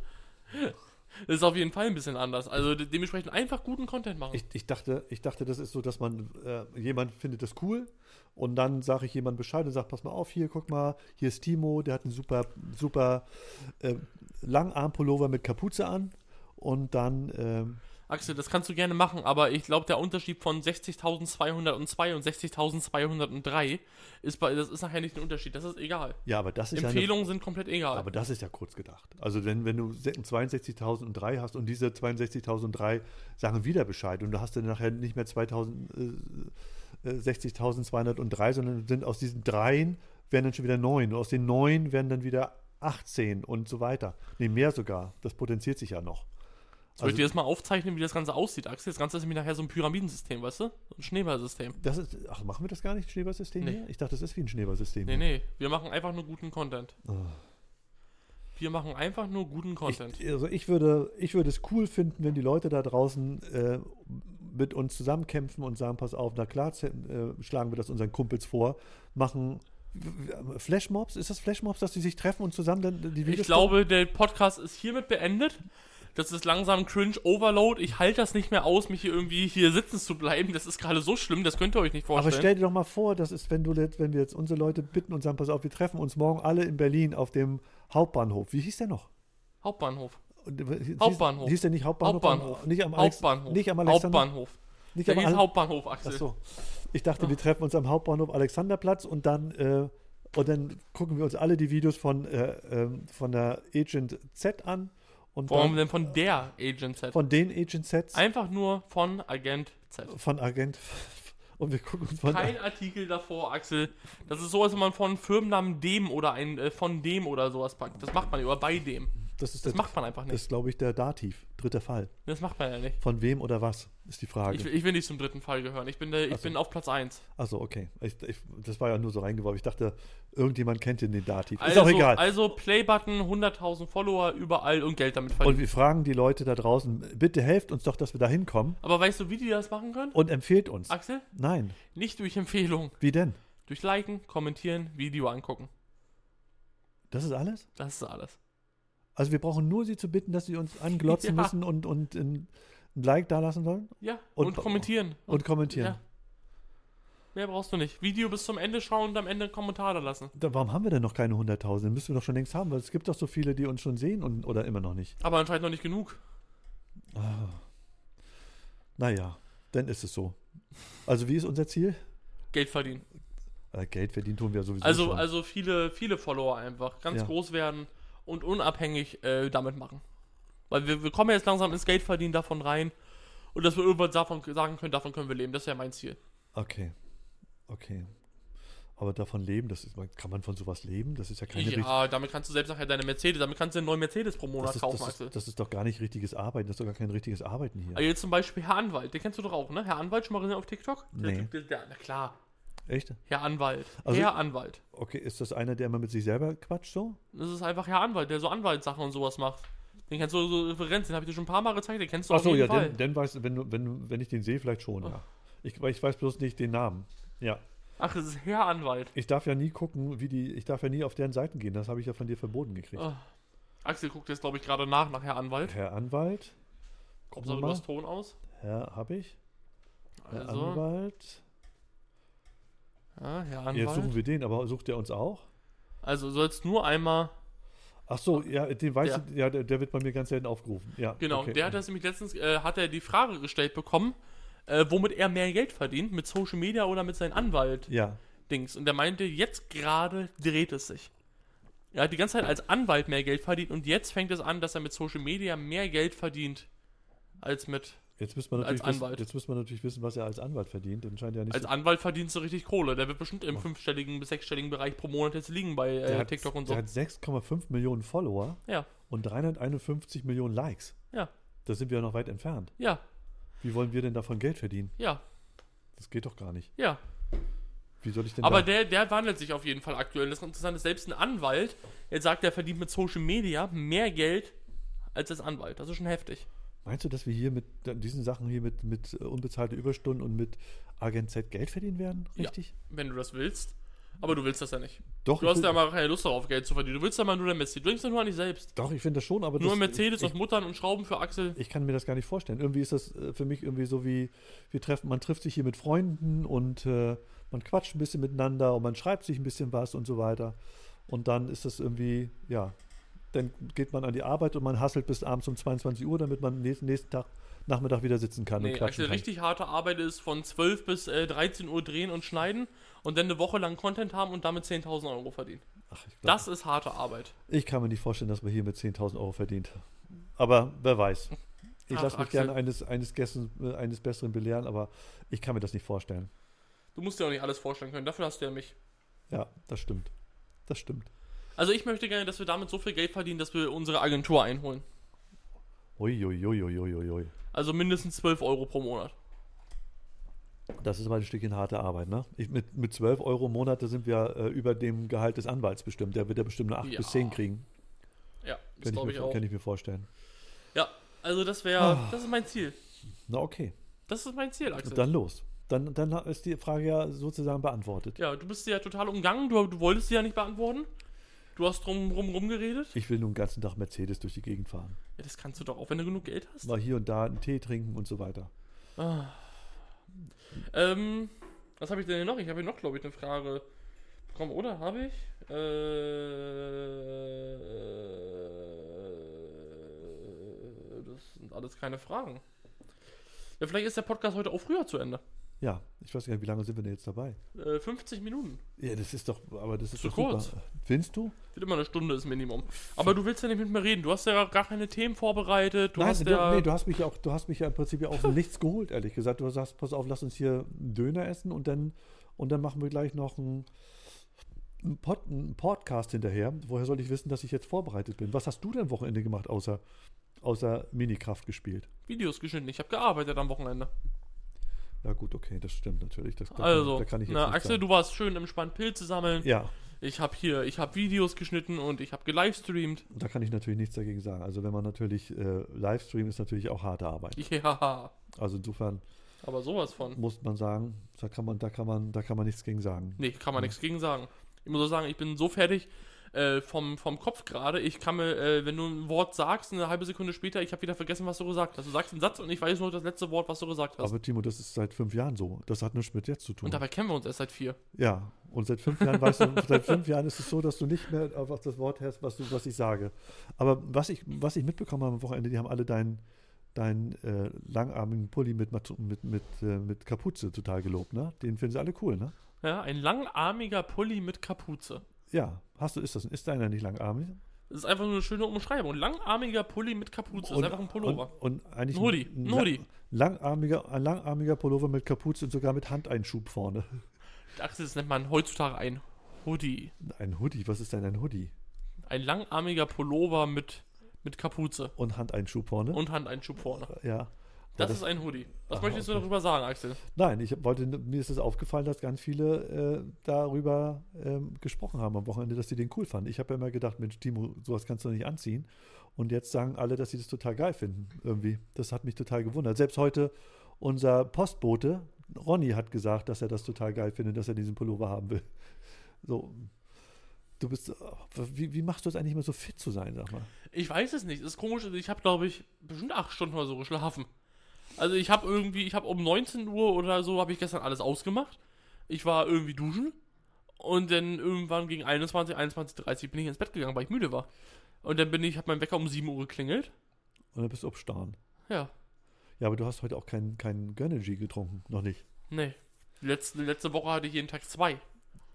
Das ist auf jeden Fall ein bisschen anders. Also de dementsprechend einfach guten Content machen. Ich, ich, dachte, ich dachte, das ist so, dass man, äh, jemand findet das cool und dann sage ich jemand Bescheid und sage, pass mal auf, hier, guck mal, hier ist Timo, der hat einen super, super äh, Langarmpullover mit Kapuze an und dann, ähm, Axel, das kannst du gerne machen, aber ich glaube, der Unterschied von 60.202 und 60.203 ist bei, das ist nachher nicht ein Unterschied. Das ist egal. ja, aber das ist ja eine, Empfehlungen sind komplett egal. aber das ist ja kurz gedacht. Also wenn, wenn du 62.003 hast und diese 62.003 sagen wieder Bescheid und du hast dann nachher nicht mehr 2000, äh, äh, 60.203, sondern sind aus diesen dreien werden dann schon wieder neun und aus den neun werden dann wieder 18 und so weiter. Nee, mehr sogar. Das potenziert sich ja noch. Soll ich also- dir das mal aufzeichnen, wie das Ganze aussieht, Axel? Das Ganze ist nämlich nachher so ein Pyramidensystem, weißt du? So ein Schneeballsystem. Das ist, ach, machen wir das gar nicht, Schneeballsystem Nee. hier? Ich dachte, das ist wie ein Schneeballsystem. Nee, hier. nee, wir machen einfach nur guten Content. Oh. Wir machen einfach nur guten Content. Ich, also ich würde, ich würde es cool finden, wenn die Leute da draußen äh, mit uns zusammenkämpfen und sagen, pass auf, na klar, äh, schlagen wir das unseren Kumpels vor, machen Flashmobs, ist das Flashmobs, dass die sich treffen und zusammen dann die Videos Ich glaube, der Podcast ist hiermit beendet. Das ist langsam cringe Overload. Ich halte das nicht mehr aus, mich hier irgendwie hier sitzen zu bleiben. Das ist gerade so schlimm, das könnt ihr euch nicht Aber vorstellen. stell dir doch mal vor, das ist, wenn du jetzt, wenn wir jetzt unsere Leute bitten und sagen, pass auf, wir treffen uns morgen alle in Berlin auf dem Hauptbahnhof. Wie hieß der noch? Hauptbahnhof. Äh, hieß- Hauptbahnhof. Hieß der nicht Hauptbahnhof? Hauptbahnhof. Nicht am, Alex, Hauptbahnhof. Nicht am Alexander. Hauptbahnhof. Nicht Der am hieß Al- Hauptbahnhof, Axel. Ach so. Ich dachte, wir treffen uns am Hauptbahnhof Alexanderplatz und dann, äh, und dann gucken wir uns alle die Videos von, äh, ähm, von der Agent Z an und Warum dann denn von der Agent Z? von den Agent Zs Einfach nur von Agent Z. von Agent und wir gucken uns von Kein Artikel davor, Axel. Das ist so, als wenn man von Firmennamen dem oder ein äh, von dem oder sowas packt. Das macht man über bei dem. Das ist Das das, macht man einfach das nicht. ist glaube ich der Dativ, dritter Fall. Das macht man ja nicht. Von wem oder was ist die Frage. Ich, ich will nicht zum dritten Fall gehören. Ich bin, der, ich Ach so. bin auf Platz 1. Achso, okay. Ich, ich, das war ja nur so reingeworfen. Ich dachte, irgendjemand kennt den, Dativ. Also, ist auch egal. Also Playbutton, 100.000 Follower überall und Geld damit und verdienen. wir fragen die Leute da draußen, bitte helft uns doch, dass wir da hinkommen Aber weißt du, wie die das machen können? und empfehlt uns. Axel? Nein. Nicht durch Empfehlung. Wie denn? Durch Liken, Kommentieren, Video angucken. Das ist alles? Das ist alles. Also wir brauchen nur sie zu bitten, dass sie uns anglotzen Ja. müssen und, und ein, Like da lassen sollen Ja, Und- und, kommentieren. und kommentieren. Ja. Mehr brauchst du nicht. Video bis zum Ende schauen und am Ende einen Kommentar da lassen. Da, warum haben wir denn noch keine 100.000? Den müssen wir doch schon längst haben, weil es gibt doch so viele, die uns schon sehen und, oder immer noch nicht. Aber anscheinend noch nicht genug. Naja, dann ist es so. Also wie ist unser Ziel? Geld verdienen. Äh, Geld verdienen tun wir sowieso Also, schon. also viele, viele Follower einfach. Ganz Ja. groß werden und unabhängig äh, damit machen. Weil wir, wir kommen jetzt langsam ins Geld verdienen davon rein. Und dass wir irgendwann davon sagen können, davon können wir leben. Das ist ja mein Ziel. Okay. Okay. Aber davon leben, das ist, kann man von sowas leben? Das ist ja keine Ja, damit kannst du selbst nachher deine Mercedes, damit kannst du einen neuen Mercedes pro Monat das ist, kaufen, das, ist, das ist doch gar nicht richtiges Arbeiten. Das ist doch gar kein richtiges Arbeiten hier. Also jetzt zum Beispiel Herr Anwalt, den kennst du doch auch, ne? Herr Anwalt, schon mal gesehen auf TikTok? Der Nee. Typ, der, der, na klar, Echt? Herr Anwalt. Also- Herr Anwalt. Okay, ist das einer, der immer mit sich selber quatscht so? Das ist einfach Herr Anwalt, der so Anwaltssachen und sowas macht. Den kennst du so Referenz, den habe ich dir schon ein paar Mal gezeigt, den kennst du auf Achso, jeden ja, Fall. dann, dann weißt du, wenn, du- wenn, wenn ich den sehe, vielleicht schon, ja. Ich, ich weiß bloß nicht den Namen. Ja. Ach, das ist Herr Anwalt. Ich darf ja nie gucken, wie die, ich darf ja nie auf deren Seiten gehen. Das habe ich ja von dir verboten gekriegt. Oh. Axel guckt jetzt, glaube ich, gerade nach, nach Herr Anwalt. Herr Anwalt. Kommt so das Ton aus. Herr, habe ich. Herr Also, Anwalt. Ja, Herr Jetzt suchen Anwalt. wir den, aber sucht er uns auch? Also, sollst nur einmal. Ach so, ja, den weiß Der. ich, ja, der, der wird bei mir ganz selten aufgerufen. Ja, Genau, okay. der hat das nämlich letztens, äh, hat er die Frage gestellt bekommen, äh, womit er mehr Geld verdient, mit Social Media oder mit seinem Anwalt. Ja, Dings. Und der meinte, jetzt gerade dreht es sich. Er hat die ganze Zeit als Anwalt mehr Geld verdient und jetzt fängt es an, dass er mit Social Media mehr Geld verdient als mit. Jetzt müssen wir Als natürlich, wissen, Anwalt. jetzt müssen wir natürlich wissen, was er als Anwalt verdient. Dann scheint ja nicht Als so, Anwalt verdienst du richtig Kohle. Der wird bestimmt im fünfstelligen bis sechsstelligen Bereich pro Monat jetzt liegen bei äh, hat, TikTok und so. Der hat 6,5 Millionen Follower Ja, und 351 Millionen Likes. ja, Da sind wir ja noch weit entfernt. ja, Wie wollen wir denn davon Geld verdienen? ja, Das geht doch gar nicht. ja. Wie soll ich denn Aber da, der, der wandelt sich auf jeden Fall aktuell. Das Interessante ist, selbst ein Anwalt, er sagt, er verdient mit Social Media mehr Geld als als Anwalt. Das ist schon heftig. Meinst du, dass wir hier mit diesen Sachen hier mit, mit äh, unbezahlten Überstunden und mit Agent Z Geld verdienen werden? Ja. Richtig? wenn du das willst. Aber du willst das ja nicht. Doch, Du ich hast ja mal keine Lust darauf, Geld zu verdienen. Du willst ja mal nur der Mercedes. Du denkst ja nur an dich selbst. doch, ich finde das schon, aber Nur das, Mercedes ich, und Muttern und Schrauben für Axel. ich kann mir das gar nicht vorstellen. Irgendwie ist das äh, für mich irgendwie so wie, wir treffen, man trifft sich hier mit Freunden und äh, man quatscht ein bisschen miteinander und man schreibt sich ein bisschen was und so weiter. Und dann ist das irgendwie, ja, dann geht man an die Arbeit und man hasselt bis abends um 22 Uhr, damit man nächsten, nächsten Tag, Nachmittag wieder sitzen kann und Nee, quatschen Axel, kann. richtig harte Arbeit ist von 12 bis äh, 13 Uhr drehen und schneiden und dann eine Woche lang Content haben und damit 10.000 Euro verdienen. Ach, ich, glaub, Das ist harte Arbeit. ich kann mir nicht vorstellen, dass man hier mit 10.000 Euro verdient. Aber wer weiß. Ich lasse mich Axel. gerne eines, eines, Gessen, äh, eines Besseren belehren, aber ich kann mir das nicht vorstellen. Du musst dir auch nicht alles vorstellen können. Dafür hast du ja mich. Ja, das stimmt. Das stimmt. Also ich möchte gerne, dass wir damit so viel Geld verdienen, dass wir unsere Agentur einholen. Uiuiuiuiui. Also mindestens 12 Euro pro Monat. Das ist aber ein Stückchen harte Arbeit, ne? Ich, mit, mit 12 Euro im Monat sind wir äh, über dem Gehalt des Anwalts bestimmt. Der wird ja bestimmt eine 8 Ja. bis 10 kriegen. Ja, das ich, glaube mir, ich vor- auch. kann ich mir vorstellen. Ja, also das wäre, Ah. das ist mein Ziel. Na okay. Das ist mein Ziel, Axel. Dann los. Dann, dann ist die Frage ja sozusagen beantwortet. ja, du bist ja total umgangen. Du, du wolltest sie ja nicht beantworten. Du hast drum rum rumgeredet. Ich will nun den ganzen Tag Mercedes durch die Gegend fahren. Ja, das kannst du doch auch, wenn du genug Geld hast. Mal hier und da einen Tee trinken und so weiter. Ah. Ähm, was habe ich denn hier noch? Ich habe hier noch, glaube ich, eine Frage bekommen, oder? Habe ich? Äh, das sind alles keine Fragen. Ja, vielleicht ist der Podcast heute auch früher zu Ende. Ja, ich weiß gar nicht, wie lange sind wir denn jetzt dabei? Äh, 50 Minuten. Ja, das ist doch, aber das ist Zu doch super. kurz. Findest du? Wird immer eine Stunde ist Minimum. Aber du willst ja nicht mit mir reden. Du hast ja gar keine Themen vorbereitet. Du Nein, hast du, ja. nee, du hast mich ja auch, du hast mich ja im Prinzip ja dem Nichts geholt, ehrlich gesagt. Du sagst, pass auf, lass uns hier einen Döner essen und dann, und dann machen wir gleich noch einen, einen, Pod, einen Podcast hinterher. Woher soll ich wissen, dass ich jetzt vorbereitet bin? Was hast du denn Wochenende gemacht, außer, außer Minikraft gespielt? Videos geschnitten. Ich habe gearbeitet am Wochenende. Ja gut, okay, das stimmt natürlich. Das, da, Also, da kann ich jetzt na, Axel, sagen. du warst schön im Spann Pilze sammeln. Ja, Ich habe hier, ich habe Videos geschnitten und ich habe gelivestreamt. da kann ich natürlich nichts dagegen sagen. Also wenn man natürlich äh, Livestream ist natürlich auch harte Arbeit. Ja, Also insofern aber sowas von. muss man sagen, da kann man, da kann man, da kann man nichts gegen sagen. Nee, kann man nichts gegen sagen. Ich muss auch sagen, ich bin so fertig äh, vom, vom Kopf gerade. Ich kann mir, äh, wenn du ein Wort sagst, eine halbe Sekunde später, ich habe wieder vergessen, was du gesagt hast. Du sagst einen Satz und ich weiß nur das letzte Wort, was du gesagt hast. Aber Timo, das ist seit fünf Jahren so. Das hat nichts mit jetzt zu tun. und dabei kennen wir uns erst seit vier. Ja, und seit fünf Jahren weißt du, seit fünf Jahren ist es so, dass du nicht mehr auf das Wort hörst, was, du, was ich sage. Aber was ich, was ich mitbekommen habe am Wochenende, die haben alle deinen deinen äh, langarmigen Pulli mit, mit, mit, äh, mit Kapuze total gelobt, ne? Den finden sie alle cool, ne? Ja, ein langarmiger Pulli mit Kapuze. Ja, hast du, ist das, ist deiner nicht langarmig? Das ist einfach nur eine schöne Umschreibung. Langarmiger Pulli mit Kapuze. ist einfach ein Pullover. Und, und eigentlich Ein Hoodie, ein, Hoodie. langarmiger, ein langarmiger Pullover mit Kapuze und sogar mit Handeinschub vorne. Dachte, das nennt man heutzutage ein Hoodie. Ein Hoodie, was ist denn ein Hoodie? Ein langarmiger Pullover mit, mit Kapuze Und Handeinschub vorne? und Handeinschub vorne. ja. Das, das- ist ein Hoodie. Was Aha, möchtest du okay. darüber sagen, Axel? Nein, ich wollte, mir ist es aufgefallen, dass ganz viele äh, darüber ähm, gesprochen haben am Wochenende, dass sie den cool fanden. Ich habe ja immer gedacht, Mensch, Timo, sowas kannst du nicht anziehen. Und jetzt sagen alle, dass sie das total geil finden, irgendwie. Das hat mich total gewundert. Selbst heute unser Postbote, Ronny, hat gesagt, dass er das total geil findet, dass er diesen Pullover haben will. So. Du bist, wie, wie machst du es eigentlich immer so fit zu sein, sag mal? Ich weiß es nicht. Das ist komisch. Ich habe, glaube ich, bestimmt acht Stunden oder so geschlafen. Also ich habe irgendwie, ich habe um 19 Uhr oder so, habe ich gestern alles ausgemacht. Ich war irgendwie duschen. Und dann irgendwann gegen 21, 21.30 bin ich ins Bett gegangen, weil ich müde war. Und dann bin ich, habe mein Wecker um 7 Uhr geklingelt. Und dann bist du obstarren. Ja, Ja, aber du hast heute auch keinen kein Gönnergy getrunken, noch nicht. nee. Letzte, letzte Woche hatte ich jeden Tag zwei.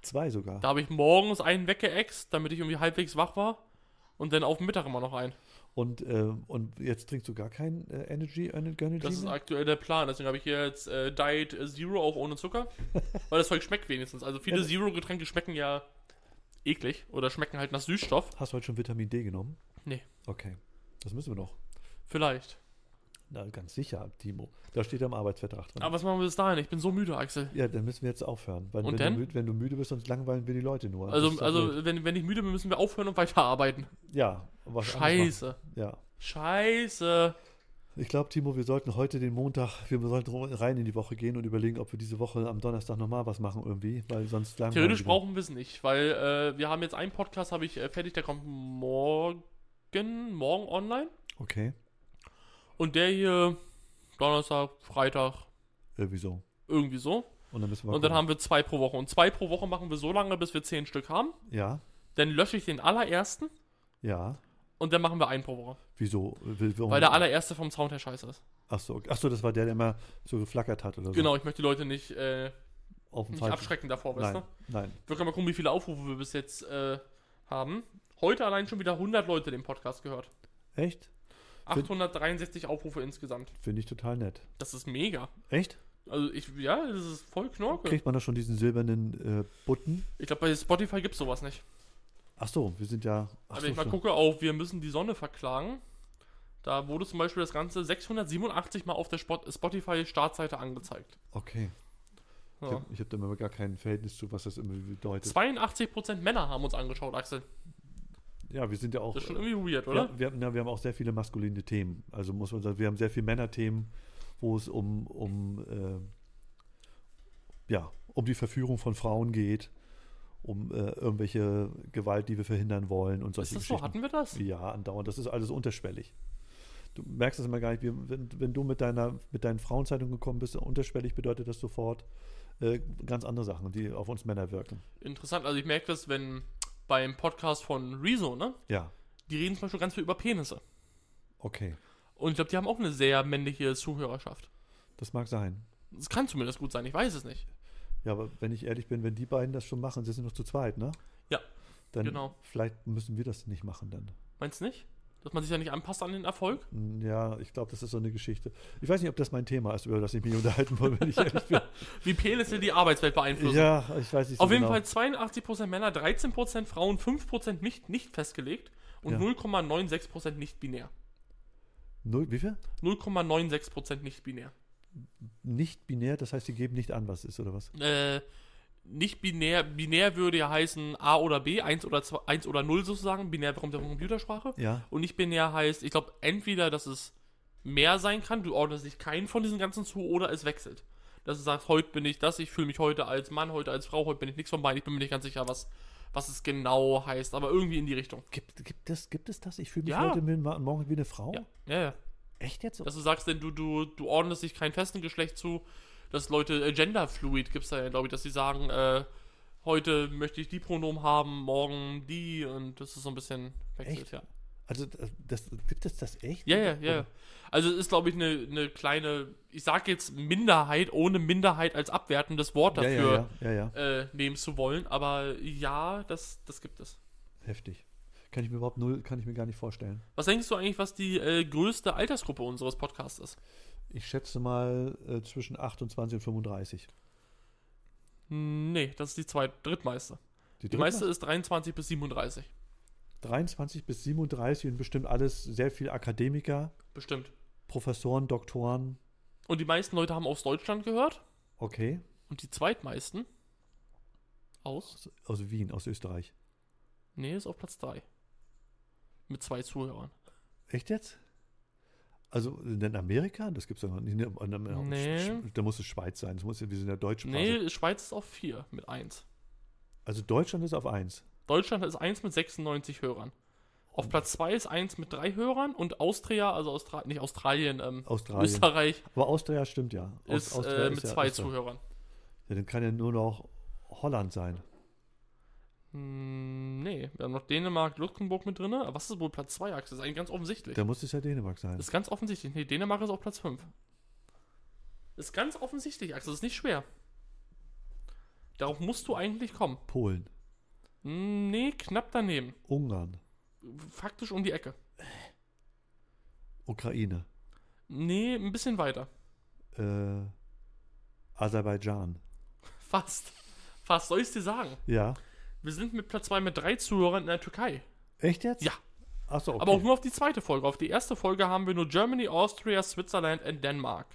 Zwei sogar. Da habe ich morgens einen weggeext, damit ich irgendwie halbwegs wach war. Und dann auf dem Mittag immer noch einen. Und, äh, und jetzt trinkst du gar kein äh, Energy, äh, Energy Das ist aktuell der Plan. Deswegen habe ich hier jetzt äh, Diet Zero, auch ohne Zucker. weil das Zeug schmeckt wenigstens. Also viele. Zero-Getränke schmecken ja eklig oder schmecken halt nach Süßstoff. Hast du heute schon Vitamin D genommen? Nee. Okay. Das müssen wir noch. Vielleicht. Na, ganz sicher, Timo. Da steht ja im Arbeitsvertrag drin. Aber was machen wir bis dahin? Ich bin so müde, Axel. ja, dann müssen wir jetzt aufhören. Weil Und wenn, dann? Du, müde- wenn du müde bist, sonst langweilen wir die Leute nur. Also, also wenn, wenn ich müde bin, müssen wir aufhören und weiterarbeiten. ja, Scheiße. Ja. Scheiße. Ich glaube, Timo, wir sollten heute den Montag, wir sollten rein in die Woche gehen und überlegen, ob wir diese Woche am Donnerstag nochmal was machen irgendwie, weil sonst langweilig Theoretisch brauchen wir es nicht, weil äh, wir haben jetzt einen Podcast, habe ich äh, fertig, der kommt morgen, morgen online. Okay, Und der hier Donnerstag, Freitag, irgendwie so. irgendwie so. Und dann müssen wir Und dann gucken. haben wir zwei pro Woche. Und zwei pro Woche machen wir so lange, bis wir zehn Stück haben. Ja, Dann lösche ich den allerersten ja. und dann machen wir einen pro Woche. Wieso? Will? Weil der allererste vom Sound her scheiße ist. Achso, ach so, das war der, der immer so geflackert hat oder so. Genau, ich möchte die Leute nicht, äh, Auf nicht abschrecken davor, weißt Nein, du? nein. Wir können mal gucken, wie viele Aufrufe wir bis jetzt äh, haben. Heute allein schon wieder 100 Leute den Podcast gehört. Echt? 863 Aufrufe insgesamt. Finde ich total nett. Das ist mega. Echt? Also ich, ja, das ist voll Knorke. Kriegt man da schon diesen silbernen äh, Button? Ich glaube, bei Spotify gibt es sowas nicht. Ach so, wir sind ja. Ach Aber so, ich mal schon. gucke auf Wir müssen die Sonne verklagen, da wurde zum Beispiel das Ganze 687 Mal auf der Spot- Spotify-Startseite angezeigt. Okay. Ich Ja. habe hab da immer gar kein Verhältnis zu, was das immer bedeutet. 82% Männer haben uns angeschaut, Axel. Ja, wir sind ja auch. Das ist schon irgendwie weird, oder? Ja, wir, haben- ja, wir haben auch sehr viele maskuline Themen. Also muss man sagen, wir haben sehr viele Männerthemen, wo es um, um, äh, ja, um die Verführung von Frauen geht, um äh, irgendwelche Gewalt, die wir verhindern wollen und solche Ist das so? Geschichten. Hatten wir das? Ja, andauernd. Das ist alles unterschwellig. Du merkst das immer gar nicht. Wenn, wenn du mit deiner mit deinen Frauenzeitungen gekommen bist, unterschwellig bedeutet das sofort äh, ganz andere Sachen, die auf uns Männer wirken. Interessant. Also ich merke das, wenn beim Podcast von Rezo, ne? Ja, Die reden zum Beispiel ganz viel über Penisse. okay. Und ich glaube, die haben auch eine sehr männliche Zuhörerschaft. Das mag sein. Das kann zumindest gut sein, ich weiß es nicht. Ja, aber wenn ich ehrlich bin, wenn die beiden das schon machen, sie sind noch zu zweit, ne? Ja, Dann genau. vielleicht müssen wir das nicht machen dann. Meinst du nicht? Dass man sich ja nicht anpasst an den Erfolg? Hm, Ja, ich glaube, das ist so eine Geschichte. Ich weiß nicht, ob das mein Thema ist, über das ich mich unterhalten wollte, wenn ich ehrlich bin. Wie Penisse die Arbeitswelt beeinflussen. ja, ich weiß nicht so Auf jeden genau. Fall 82% Männer, 13% Frauen, 5% nicht, nicht festgelegt und Ja. 0,96% nicht binär. Null, wie viel? 0,96% nicht binär. Nicht binär, das heißt, sie geben nicht an, was ist, oder was? Äh, nicht binär, binär würde ja heißen A oder B, 1 oder 2, 1 oder 0 sozusagen. Binär kommt ja von Computersprache. Ja, Und nicht binär heißt, ich glaube, entweder, dass es mehr sein kann, du ordnest dich keinen von diesen ganzen zu, oder es wechselt. Dass du sagst, heute bin ich das, ich fühle mich heute als Mann, heute als Frau, heute bin ich nichts von beiden, ich bin mir nicht ganz sicher, was, was es genau heißt, aber irgendwie in die Richtung. gibt, gibt, es, gibt es das? Ich fühle mich Ja. heute morgen wie eine Frau? Ja, ja, ja. Echt jetzt? Dass du sagst, denn du, du, du ordnest dich kein festen Geschlecht zu, dass Leute äh, genderfluid gibt es da ja, glaube ich, dass sie sagen, äh, heute möchte ich die Pronomen haben, morgen die und das ist so ein bisschen wechselt, Echt? ja. Also, das, das, gibt es das echt? Ja, ja, ja. Also es ist, glaube ich, eine, eine kleine, ich sage jetzt Minderheit, ohne Minderheit als abwertendes Wort dafür ja, ja. Äh, nehmen zu wollen, aber ja, das, das gibt es. Heftig. Kann ich mir überhaupt null, kann ich mir gar nicht vorstellen. Was denkst du eigentlich, was die äh, größte Altersgruppe unseres Podcasts ist? Ich schätze mal äh, zwischen 28 und 35. Nee, das ist die zweit drittmeiste. Die dritte? meiste ist 23 bis 37. 23 bis 37 und bestimmt alles sehr viel Akademiker, Bestimmt. Professoren, Doktoren. Und die meisten Leute haben aus Deutschland gehört Okay. und die zweitmeisten aus. Aus, aus Wien, aus Österreich. Nee, ist auf Platz 3. Mit zwei Zuhörern. Echt jetzt? Also in Amerika? Das gibt es doch noch nicht. Nee. Da muss es Schweiz sein. Das muss, wir sind ja Deutschsprache. Nee, Schweiz ist auf 4 mit 1. Also Deutschland ist auf 1. Deutschland ist 1 mit 96 Hörern. Auf Platz 2 ist 1 mit 3 Hörern und Austria, also Austra nicht Australien, ähm, Australien. Österreich Aber Austria stimmt ja. Aus- ist äh, mit ja- 2 ist ja- Zuhörern. Ja, dann kann ja nur noch Holland sein. Hm, nee, wir haben noch Dänemark, Luxemburg mit drin. Aber was ist wohl Platz 2, Axel? Das ist eigentlich ganz offensichtlich. Da muss es ja Dänemark sein. Das ist ganz offensichtlich. Nee, Dänemark ist auf Platz 5. Das ist ganz offensichtlich, Axel. Das ist nicht schwer. Darauf musst du eigentlich kommen. Polen, Hm, Nee, knapp daneben. Ungarn, Faktisch um die Ecke. Ukraine, Nee, ein bisschen weiter. äh, Aserbaidschan. Fast. Fast. Soll ich es dir sagen? Ja. Wir sind mit Platz 2 mit drei Zuhörern in der Türkei. Echt jetzt? Ja. Achso, okay. Aber auch nur auf die zweite Folge. Auf die erste Folge haben wir nur Germany, Austria, Switzerland und Denmark.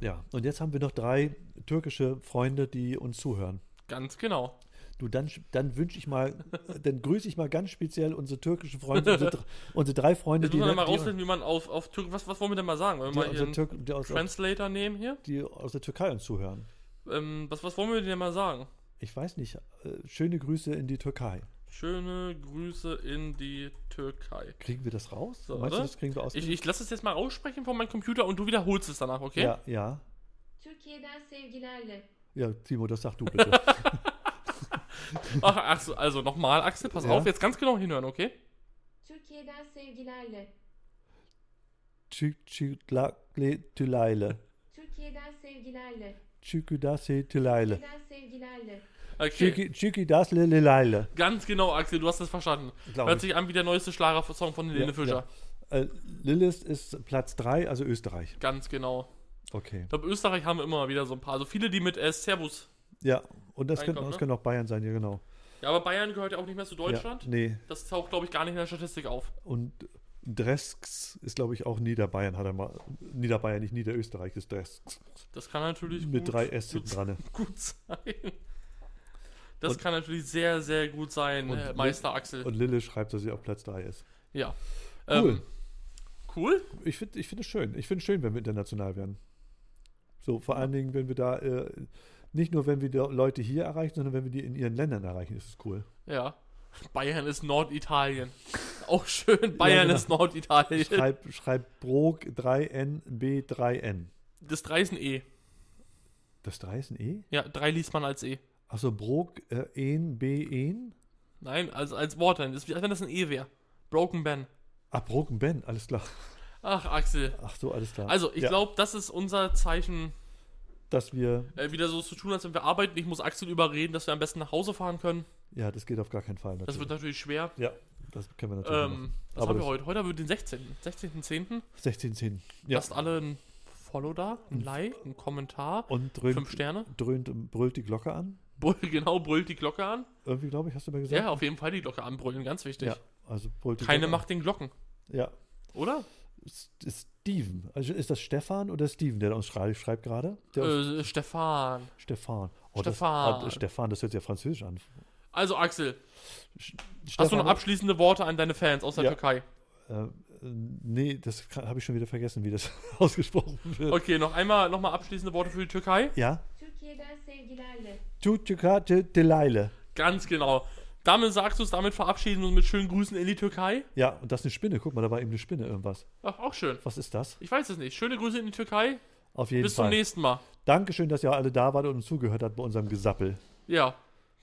Ja, und jetzt haben wir noch drei türkische Freunde, die uns zuhören. Ganz genau. Du, dann, dann wünsche ich mal, dann grüße ich mal ganz speziell unsere türkischen Freunde, unsere, unsere drei Freunde, Jetzt muss man die, mal die, rausfinden, wie man auf, auf Türk. Was, was wollen wir denn mal sagen? Wollen die, wir mal aus hier Tür, die, aus, Translator nehmen hier? die aus der Türkei uns zuhören. Ähm, was, was wollen wir denn mal sagen? Ich weiß nicht. Äh, schöne Grüße in die Türkei. Schöne Grüße in die Türkei. Kriegen wir das raus? So, Meinst du, oder? das kriegen wir aus? Ich, ich lasse es jetzt mal aussprechen von meinem Computer und du wiederholst es danach, okay? Ja, ja. Türkiye'den sevgilerle. Ja, Timo, das sag du bitte. Ach, ach so, also nochmal, Axel, pass Ja. auf, jetzt ganz genau hinhören, okay? Türkiye'den sevgilerle. Türkiye'den sevgilerle. Çüküdase sevgilerle. Okay, Çüküdase ganz genau, Axel, du hast es verstanden. Glaub Hört ich. sich an wie der neueste Schlager-Song von Helene Ja, Fischer. Äh, Lilith ist Platz 3, also Österreich. Ganz genau. Okay. Ich glaube, Österreich haben wir immer wieder so ein paar. Also viele, die mit äh, Servus. Ja, und das, könnte, das ne? auch Bayern sein, ja genau. Ja, aber Bayern gehört ja auch nicht mehr zu Deutschland. Ja, nee. Das taucht, glaube ich, gar nicht in der Statistik auf. Und Dresks ist, glaube ich, auch Niederbayern, hat er mal. Niederbayern, nicht Niederösterreich, ist Dresks. Das kann natürlich Mit gut, drei S hinten dran. gut sein. Das Und- kann natürlich sehr, sehr gut sein, Und Meister Axel. Und Lille schreibt, dass sie auf Platz 3 ist. ja. Cool. Ähm, cool? Ich finde ich find es schön. Ich finde es schön, wenn wir international werden. So, vor allen Dingen, wenn wir da, äh, nicht nur, wenn wir die Leute hier erreichen, sondern wenn wir die in ihren Ländern erreichen, ist es cool. Ja. Bayern ist Norditalien. Auch schön, Bayern genau. ist Norditalien. Schreib, schreib Brog 3N, B3N. Das 3 ist ein E. Das 3 ist ein E? Ja, 3 liest man als E. Achso, Brog äh, En, B, En? Nein, als, als Wort dann. Als wenn das ein E wäre. Broken Ben. Ah, Broken Ben, alles klar. Ach, Axel. Ach so, alles klar. Also, ich Ja, glaube, das ist unser Zeichen, Dass wir, äh, wieder so zu tun, als wenn wir arbeiten. Ich muss Axel überreden, dass wir am besten nach Hause fahren können. Ja, das geht auf gar keinen Fall. Natürlich. Das wird natürlich schwer. ja, das können wir natürlich Ähm, machen. was Aber haben wir heute? Heute haben wir den 16. 16.10. 1610. Ja. Lasst alle ein Follow da, ein Like, ein Kommentar, Und dröhnt, fünf Sterne. dröhnt, brüllt die Glocke an. Brüll, genau, brüllt die Glocke an. Irgendwie, glaube ich, hast du mir gesagt? Ja, auf jeden Fall die Glocke anbrüllen, ganz wichtig. Ja, also brüllt die Keine Glocke macht den Glocken, an. Ja. oder? Steven. Also ist das Stefan oder Steven, der uns schreibt, schreibt gerade? Äh, Stefan. Stefan. Oh, Stefan. Das, ah, Stefan, das hört sich ja französisch an. Also Axel, Sch- hast du noch Stefan- abschließende Worte an deine Fans aus der Ja. Türkei? Äh, nee, das habe ich schon wieder vergessen, wie das ausgesprochen wird. Okay, noch einmal nochmal abschließende Worte für die Türkei. Ja? Ganz genau. Damit sagst du es, damit verabschieden wir uns mit schönen Grüßen in die Türkei. Ja, und das ist eine Spinne. Guck mal, da war eben eine Spinne irgendwas. Ach, auch schön. Was ist das? Ich weiß es nicht. Schöne Grüße in die Türkei. Auf jeden Bis Fall. zum nächsten Mal. Dankeschön, dass ihr alle da wart und uns zugehört habt bei unserem Gesappel. Ja.